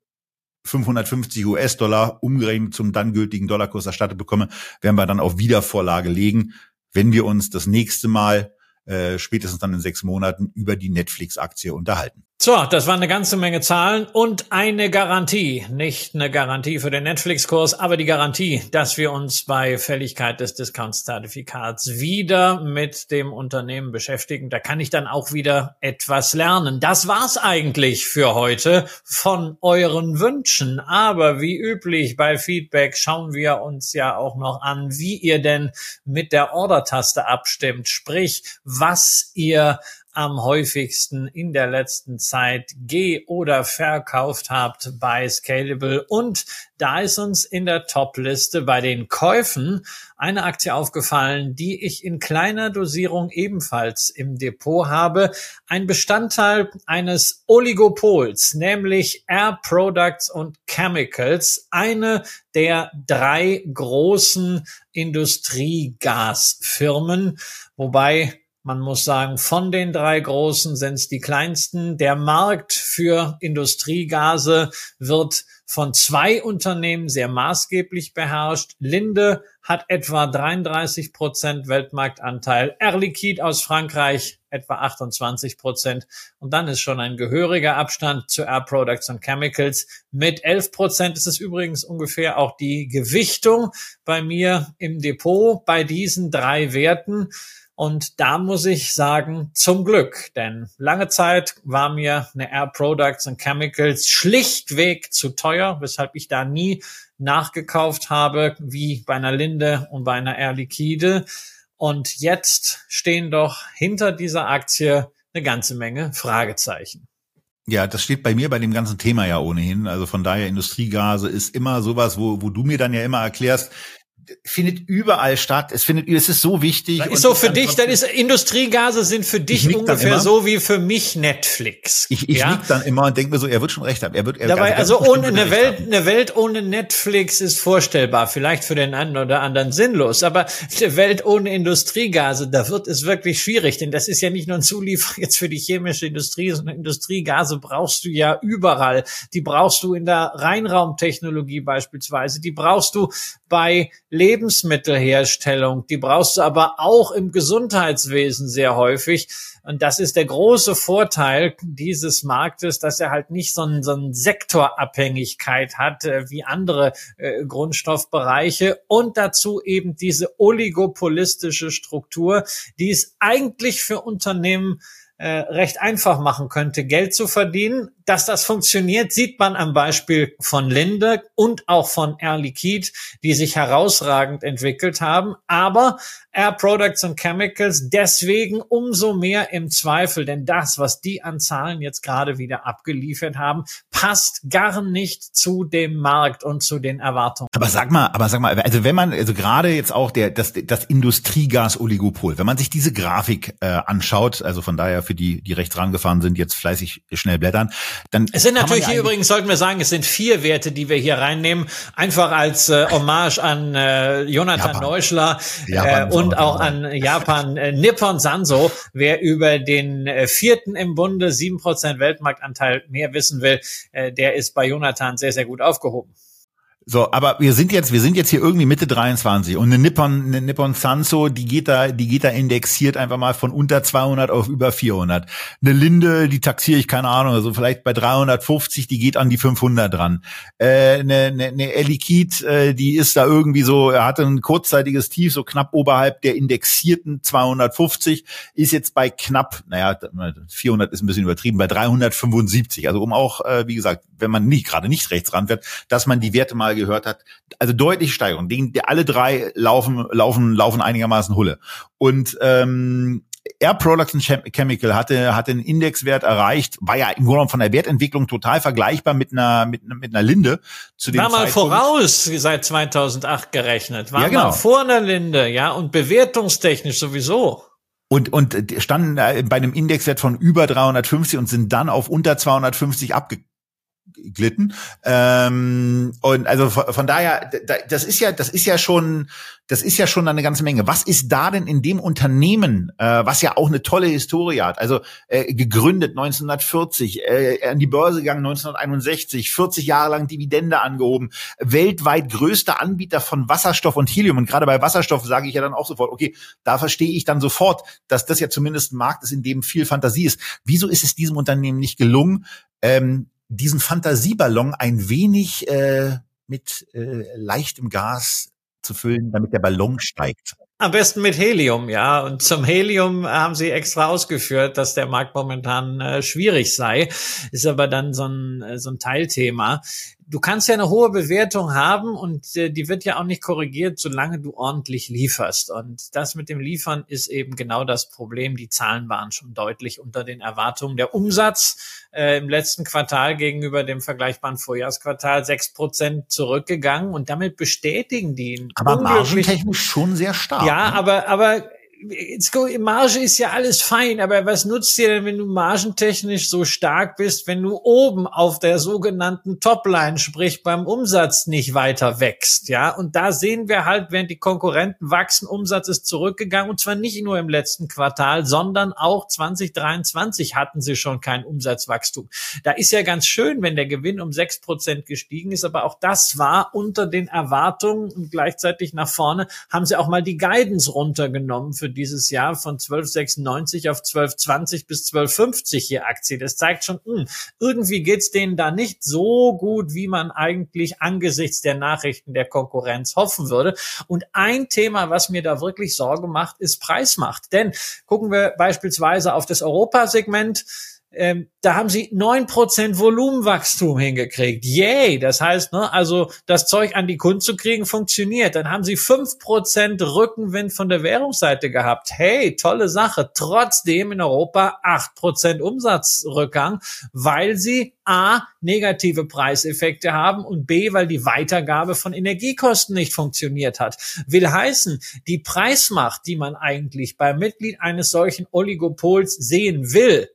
550 US-Dollar umgerechnet zum dann gültigen Dollarkurs erstattet bekomme, werden wir dann auf Wiedervorlage legen, wenn wir uns das nächste Mal äh, spätestens dann in sechs Monaten über die Netflix-Aktie unterhalten. So, das waren eine ganze Menge Zahlen und eine Garantie. Nicht eine Garantie für den Netflix-Kurs, aber die Garantie, dass wir uns bei Fälligkeit des Discount-Zertifikats wieder mit dem Unternehmen beschäftigen. Da kann ich dann auch wieder etwas lernen. Das war's eigentlich für heute von euren Wünschen. Aber wie üblich bei Feedback schauen wir uns ja auch noch an, wie ihr denn mit der Order-Taste abstimmt. Sprich, was ihr am häufigsten in der letzten Zeit ge- oder verkauft habt bei Scalable. Und da ist uns in der Top-Liste bei den Käufen eine Aktie aufgefallen, die ich in kleiner Dosierung ebenfalls im Depot habe. Ein Bestandteil eines Oligopols, nämlich Air Products und Chemicals, eine der drei großen Industriegasfirmen, wobei man muss sagen, von den drei großen sind es die kleinsten. Der Markt für Industriegase wird von zwei Unternehmen sehr maßgeblich beherrscht. Linde hat etwa 33 Prozent Weltmarktanteil, Air Liquide aus Frankreich etwa 28 Prozent. Und dann ist schon ein gehöriger Abstand zu Air Products and Chemicals. Mit 11 Prozent ist übrigens ungefähr auch die Gewichtung bei mir im Depot bei diesen drei Werten. Und da muss ich sagen, zum Glück, denn lange Zeit war mir eine Air Products and Chemicals schlichtweg zu teuer, weshalb ich da nie nachgekauft habe, wie bei einer Linde und bei einer Air Liquide. Und jetzt stehen doch hinter dieser Aktie eine ganze Menge Fragezeichen. Ja, das steht bei mir bei dem ganzen Thema ja ohnehin. Also von daher Industriegase ist immer sowas, wo, wo du mir dann ja immer erklärst, findet überall statt. Es findet, es ist so wichtig. Das ist so für dich, dann ist Industriegase sind für dich ungefähr so wie für mich Netflix. Ich, ich ja? dann immer und denke mir so, er wird schon recht haben. Er wird, er Dabei, also, also ohne eine Welt, haben. eine Welt ohne Netflix ist vorstellbar. Vielleicht für den einen oder anderen sinnlos, aber eine Welt ohne Industriegase, da wird es wirklich schwierig, denn das ist ja nicht nur ein Zulieferer jetzt für die chemische Industrie, sondern Industriegase brauchst du ja überall. Die brauchst du in der Reinraumtechnologie beispielsweise. Die brauchst du bei Lebensmittelherstellung. Die brauchst du aber auch im Gesundheitswesen sehr häufig. Und das ist der große Vorteil dieses Marktes, dass er halt nicht so, ein, so eine Sektorabhängigkeit hat äh, wie andere äh, Grundstoffbereiche und dazu eben diese oligopolistische Struktur, die es eigentlich für Unternehmen äh, recht einfach machen könnte, Geld zu verdienen. Dass das funktioniert, sieht man am Beispiel von Linde und auch von Air Liquide, die sich herausragend entwickelt haben. Aber Air Products and Chemicals deswegen umso mehr im Zweifel, denn das, was die an Zahlen jetzt gerade wieder abgeliefert haben, passt gar nicht zu dem Markt und zu den Erwartungen. Aber sag mal, aber sag mal, also wenn man, also gerade jetzt auch der, das, das Industriegas-Oligopol, wenn man sich diese Grafik äh, anschaut, also von daher für die, die rechts rangefahren sind, jetzt fleißig schnell blättern, dann. Es sind natürlich hier übrigens, sollten wir sagen, es sind vier Werte, die wir hier reinnehmen, einfach als äh, Hommage an äh, Jonathan Japan. Neuschler äh, und auch an Japan äh, Nippon Sanso. Wer über den äh, vierten im Bunde, sieben Prozent Weltmarktanteil mehr wissen will, äh, der ist bei Jonathan sehr, sehr gut aufgehoben. So, aber wir sind jetzt, wir sind jetzt hier irgendwie Mitte 23 und eine Nippon, eine Nippon Sanso, die geht da, die geht da indexiert einfach mal von unter 200 auf über 400. Eine Linde, die taxiere ich keine Ahnung, also vielleicht bei 350, die geht an die 500 dran. Äh, eine, eine, eine Elikit, äh, die ist da irgendwie so, er hatte ein kurzzeitiges Tief, so knapp oberhalb der indexierten 250, ist jetzt bei knapp, naja, 400 ist ein bisschen übertrieben, bei 375. Also um auch, äh, wie gesagt, wenn man nicht gerade nicht rechts ranfährt, dass man die Werte mal gehört hat. Also deutliche Steigerung. Die, die, alle drei laufen, laufen, laufen einigermaßen Hulle. Und ähm, Air Products and Chemical hatte, hatte einen Indexwert erreicht, war ja im Grunde von der Wertentwicklung total vergleichbar mit einer, mit, mit einer Linde. Zu dem war mal voraus seit 2008 gerechnet, war ja, genau. mal vor einer Linde, ja, und bewertungstechnisch sowieso. Und, und standen bei einem Indexwert von über 350 und sind dann auf unter 250 abge glitten. Ähm, und also von, von daher, das ist ja, das ist ja schon, das ist ja schon eine ganze Menge. Was ist da denn in dem Unternehmen, äh, was ja auch eine tolle Historie hat? Also äh, gegründet 1940, äh, an die Börse gegangen 1961, 40 Jahre lang Dividende angehoben, weltweit größter Anbieter von Wasserstoff und Helium. Und gerade bei Wasserstoff sage ich ja dann auch sofort, okay, da verstehe ich dann sofort, dass das ja zumindest ein Markt ist, in dem viel Fantasie ist. Wieso ist es diesem Unternehmen nicht gelungen, ähm, diesen Fantasieballon ein wenig äh, mit äh, leichtem Gas zu füllen, damit der Ballon steigt. Am besten mit Helium, ja. Und zum Helium haben sie extra ausgeführt, dass der Markt momentan äh, schwierig sei. Ist aber dann so ein, äh, so ein Teilthema du kannst ja eine hohe Bewertung haben und äh, die wird ja auch nicht korrigiert, solange du ordentlich lieferst. Und das mit dem Liefern ist eben genau das Problem. Die Zahlen waren schon deutlich unter den Erwartungen. Der Umsatz äh, im letzten Quartal gegenüber dem vergleichbaren Vorjahresquartal sechs Prozent zurückgegangen und damit bestätigen die. Aber margentechnisch schon sehr stark. Ja, ne? aber aber Marge ist ja alles fein, aber was nutzt dir denn, wenn du margentechnisch so stark bist, wenn du oben auf der sogenannten Topline, sprich beim Umsatz nicht weiter wächst, ja? Und da sehen wir halt, während die Konkurrenten wachsen, Umsatz ist zurückgegangen und zwar nicht nur im letzten Quartal, sondern auch 2023 hatten sie schon kein Umsatzwachstum. Da ist ja ganz schön, wenn der Gewinn um sechs Prozent gestiegen ist, aber auch das war unter den Erwartungen und gleichzeitig nach vorne haben sie auch mal die Guidance runtergenommen für dieses Jahr von 12,96 auf 12,20 bis 12,50 hier Aktie. Das zeigt schon, mh, hm, irgendwie geht's denen da nicht so gut, wie man eigentlich angesichts der Nachrichten der Konkurrenz hoffen würde. Und ein Thema, was mir da wirklich Sorge macht, ist Preismacht. Denn gucken wir beispielsweise auf das Europasegment. Ähm, da haben sie neun Prozent Volumenwachstum hingekriegt. Yay! Das heißt, ne, also das Zeug an die Kunden zu kriegen, funktioniert. Dann haben sie fünf Prozent Rückenwind von der Währungsseite gehabt. Hey, tolle Sache. Trotzdem in Europa acht Prozent Umsatzrückgang, weil sie A, negative Preiseffekte haben und B, weil die Weitergabe von Energiekosten nicht funktioniert hat. Will heißen, die Preismacht, die man eigentlich beim Mitglied eines solchen Oligopols sehen will,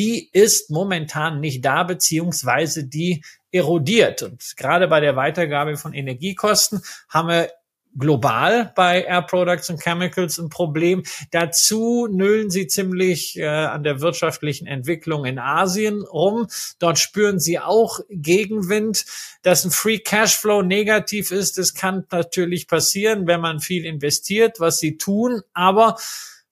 die ist momentan nicht da, beziehungsweise die erodiert. Und gerade bei der Weitergabe von Energiekosten haben wir global bei Air Products and Chemicals ein Problem. Dazu nüllen sie ziemlich äh, an der wirtschaftlichen Entwicklung in Asien rum. Dort spüren sie auch Gegenwind. Dass ein Free Cashflow negativ ist, das kann natürlich passieren, wenn man viel investiert, was sie tun. Aber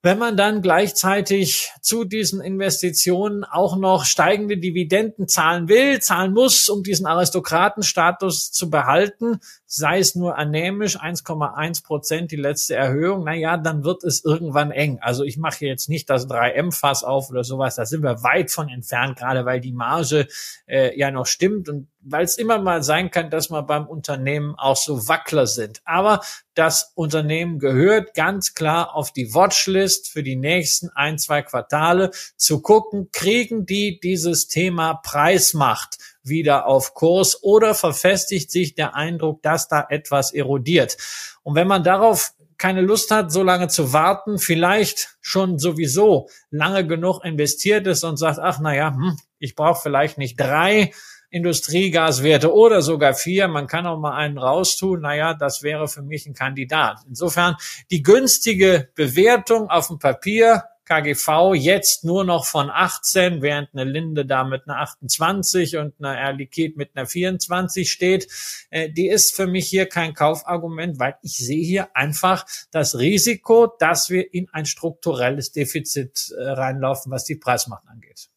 wenn man dann gleichzeitig zu diesen Investitionen auch noch steigende Dividenden zahlen will, zahlen muss, um diesen Aristokratenstatus zu behalten, sei es nur anämisch 1,1 Prozent die letzte Erhöhung, na ja, dann wird es irgendwann eng. Also ich mache jetzt nicht das 3M-Fass auf oder sowas, da sind wir weit von entfernt, gerade weil die Marge äh, ja noch stimmt und weil es immer mal sein kann, dass man beim Unternehmen auch so Wackler sind. Aber das Unternehmen gehört ganz klar auf die Watchlist für die nächsten ein, zwei Quartale zu gucken, kriegen die dieses Thema Preismacht wieder auf Kurs oder verfestigt sich der Eindruck, dass da etwas erodiert. Und wenn man darauf keine Lust hat, so lange zu warten, vielleicht schon sowieso lange genug investiert ist und sagt, ach naja, hm, ich brauche vielleicht nicht drei Industriegaswerte oder sogar vier. Man kann auch mal einen raustun. Naja, das wäre für mich ein Kandidat. Insofern die günstige Bewertung auf dem Papier KGV jetzt nur noch von 18, während eine Linde da mit einer 28 und eine Liquid mit einer 24 steht. Äh, die ist für mich hier kein Kaufargument, weil ich sehe hier einfach das Risiko, dass wir in ein strukturelles Defizit äh, reinlaufen, was die Preismacht angeht.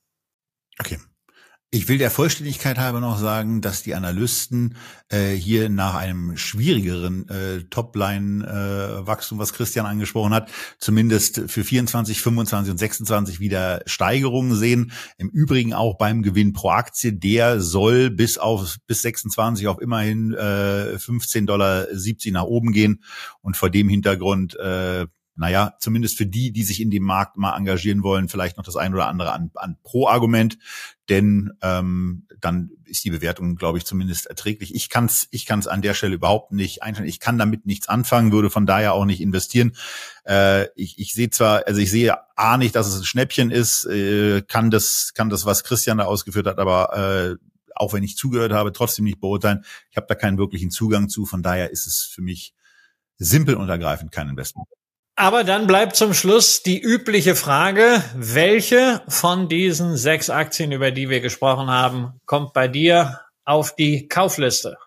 Okay. Ich will der Vollständigkeit halber noch sagen, dass die Analysten äh, hier nach einem schwierigeren äh, Topline-Wachstum, äh, was Christian angesprochen hat, zumindest für 24, 25 und 26 wieder Steigerungen sehen. Im Übrigen auch beim Gewinn pro Aktie, der soll bis auf bis 26 auf immerhin äh, 15,70 Dollar nach oben gehen. Und vor dem Hintergrund äh, naja, zumindest für die, die sich in dem Markt mal engagieren wollen, vielleicht noch das ein oder andere an, an Pro-Argument, denn ähm, dann ist die Bewertung, glaube ich, zumindest erträglich. Ich kann es ich kann's an der Stelle überhaupt nicht einstellen. Ich kann damit nichts anfangen, würde von daher auch nicht investieren. Äh, ich, ich sehe zwar, also ich sehe A nicht, dass es ein Schnäppchen ist, äh, kann das, kann das, was Christian da ausgeführt hat, aber äh, auch wenn ich zugehört habe, trotzdem nicht beurteilen. Ich habe da keinen wirklichen Zugang zu, von daher ist es für mich simpel und ergreifend kein Investment. Aber dann bleibt zum Schluss die übliche Frage, welche von diesen sechs Aktien, über die wir gesprochen haben, kommt bei dir auf die Kaufliste?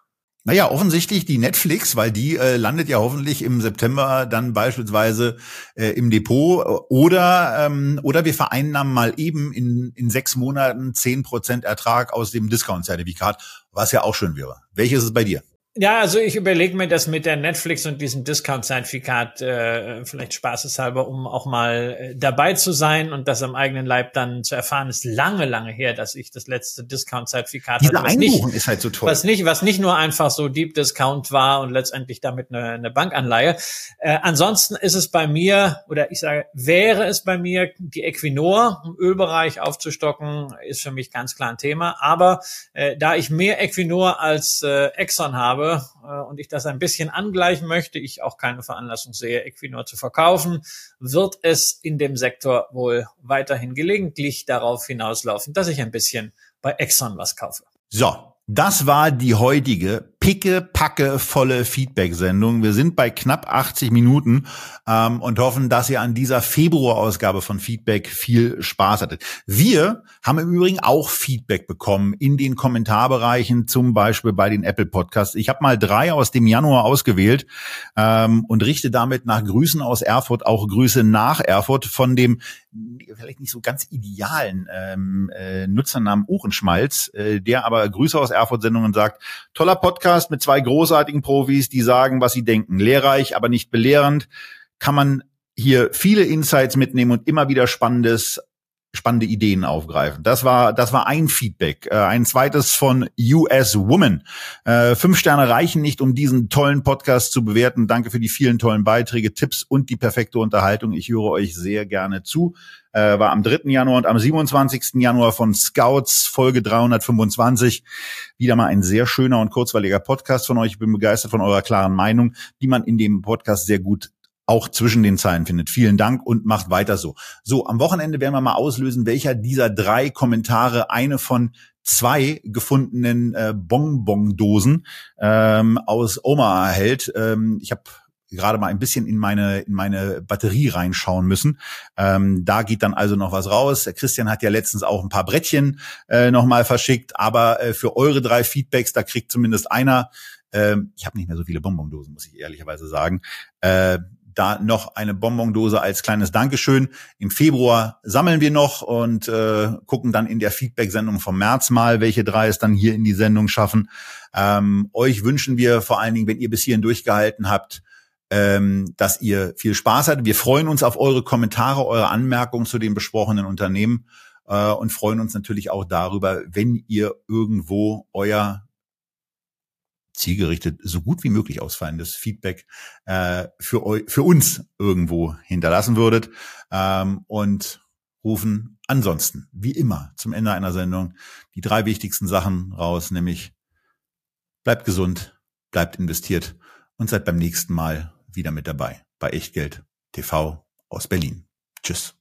Naja, offensichtlich die Netflix, weil die äh, landet ja hoffentlich im September dann beispielsweise äh, im Depot oder ähm, oder wir vereinnahmen mal eben in, in sechs Monaten zehn Prozent Ertrag aus dem Discount-Zertifikat, was ja auch schön wäre. Welches ist es bei dir? Ja, also ich überlege mir das mit der Netflix und diesem Discount-Zertifikat äh, vielleicht spaßeshalber, um auch mal äh, dabei zu sein und das am eigenen Leib dann zu erfahren. Ist lange, lange her, dass ich das letzte Discount-Zertifikat hatte. Diese Einbuchung ist halt so toll. Was nicht, was nicht nur einfach so Deep Discount war und letztendlich damit eine, eine Bankanleihe. Äh, ansonsten ist es bei mir, oder ich sage, wäre es bei mir die Equinor, um Ölbereich aufzustocken, ist für mich ganz klar ein Thema. Aber äh, da ich mehr Equinor als äh, Exxon habe, habe äh, und ich das ein bisschen angleichen möchte, ich auch keine Veranlassung sehe, Equinor zu verkaufen, wird es in dem Sektor wohl weiterhin gelegentlich darauf hinauslaufen, dass ich ein bisschen bei Exxon was kaufe. So, das war die heutige picke, packe, volle Feedback-Sendung. Wir sind bei knapp 80 Minuten ähm, und hoffen, dass ihr an dieser Februarausgabe von Feedback viel Spaß hattet. Wir haben im Übrigen auch Feedback bekommen in den Kommentarbereichen, zum Beispiel bei den Apple Podcasts. Ich habe mal drei aus dem Januar ausgewählt ähm, und richte damit nach Grüßen aus Erfurt auch Grüße nach Erfurt von dem vielleicht nicht so ganz idealen ähm, äh, Nutzernamen Ohrenschmalz, äh, der aber Grüße aus Erfurt-Sendungen sagt, toller Podcast mit zwei großartigen Profis, die sagen, was sie denken. Lehrreich, aber nicht belehrend. Kann man hier viele Insights mitnehmen und immer wieder Spannendes spannende Ideen aufgreifen. Das war, das war ein Feedback. Äh, ein zweites von US Woman. Äh, fünf Sterne reichen nicht, um diesen tollen Podcast zu bewerten. Danke für die vielen tollen Beiträge, Tipps und die perfekte Unterhaltung. Ich höre euch sehr gerne zu. Äh, war am 3. Januar und am 27. Januar von Scouts Folge 325. Wieder mal ein sehr schöner und kurzweiliger Podcast von euch. Ich bin begeistert von eurer klaren Meinung, die man in dem Podcast sehr gut auch zwischen den Zeilen findet. Vielen Dank und macht weiter so. So, am Wochenende werden wir mal auslösen, welcher dieser drei Kommentare eine von zwei gefundenen äh, Bonbon-Dosen ähm, aus Oma erhält. Ähm, ich habe gerade mal ein bisschen in meine in meine Batterie reinschauen müssen. Ähm, da geht dann also noch was raus. Der Christian hat ja letztens auch ein paar Brettchen äh, noch mal verschickt, aber äh, für eure drei Feedbacks, da kriegt zumindest einer. Ähm, ich habe nicht mehr so viele Bonbondosen, muss ich ehrlicherweise sagen. Äh, da noch eine Bonbondose als kleines Dankeschön. Im Februar sammeln wir noch und äh, gucken dann in der Feedback-Sendung vom März mal, welche drei es dann hier in die Sendung schaffen. Ähm, euch wünschen wir vor allen Dingen, wenn ihr bis hierhin durchgehalten habt, ähm, dass ihr viel Spaß hattet. Wir freuen uns auf eure Kommentare, eure Anmerkungen zu den besprochenen Unternehmen äh, und freuen uns natürlich auch darüber, wenn ihr irgendwo euer zielgerichtet so gut wie möglich ausfallendes Feedback äh, für, euch, für uns irgendwo hinterlassen würdet ähm, und rufen ansonsten, wie immer, zum Ende einer Sendung die drei wichtigsten Sachen raus, nämlich bleibt gesund, bleibt investiert und seid beim nächsten Mal wieder mit dabei bei Echtgeld TV aus Berlin. Tschüss.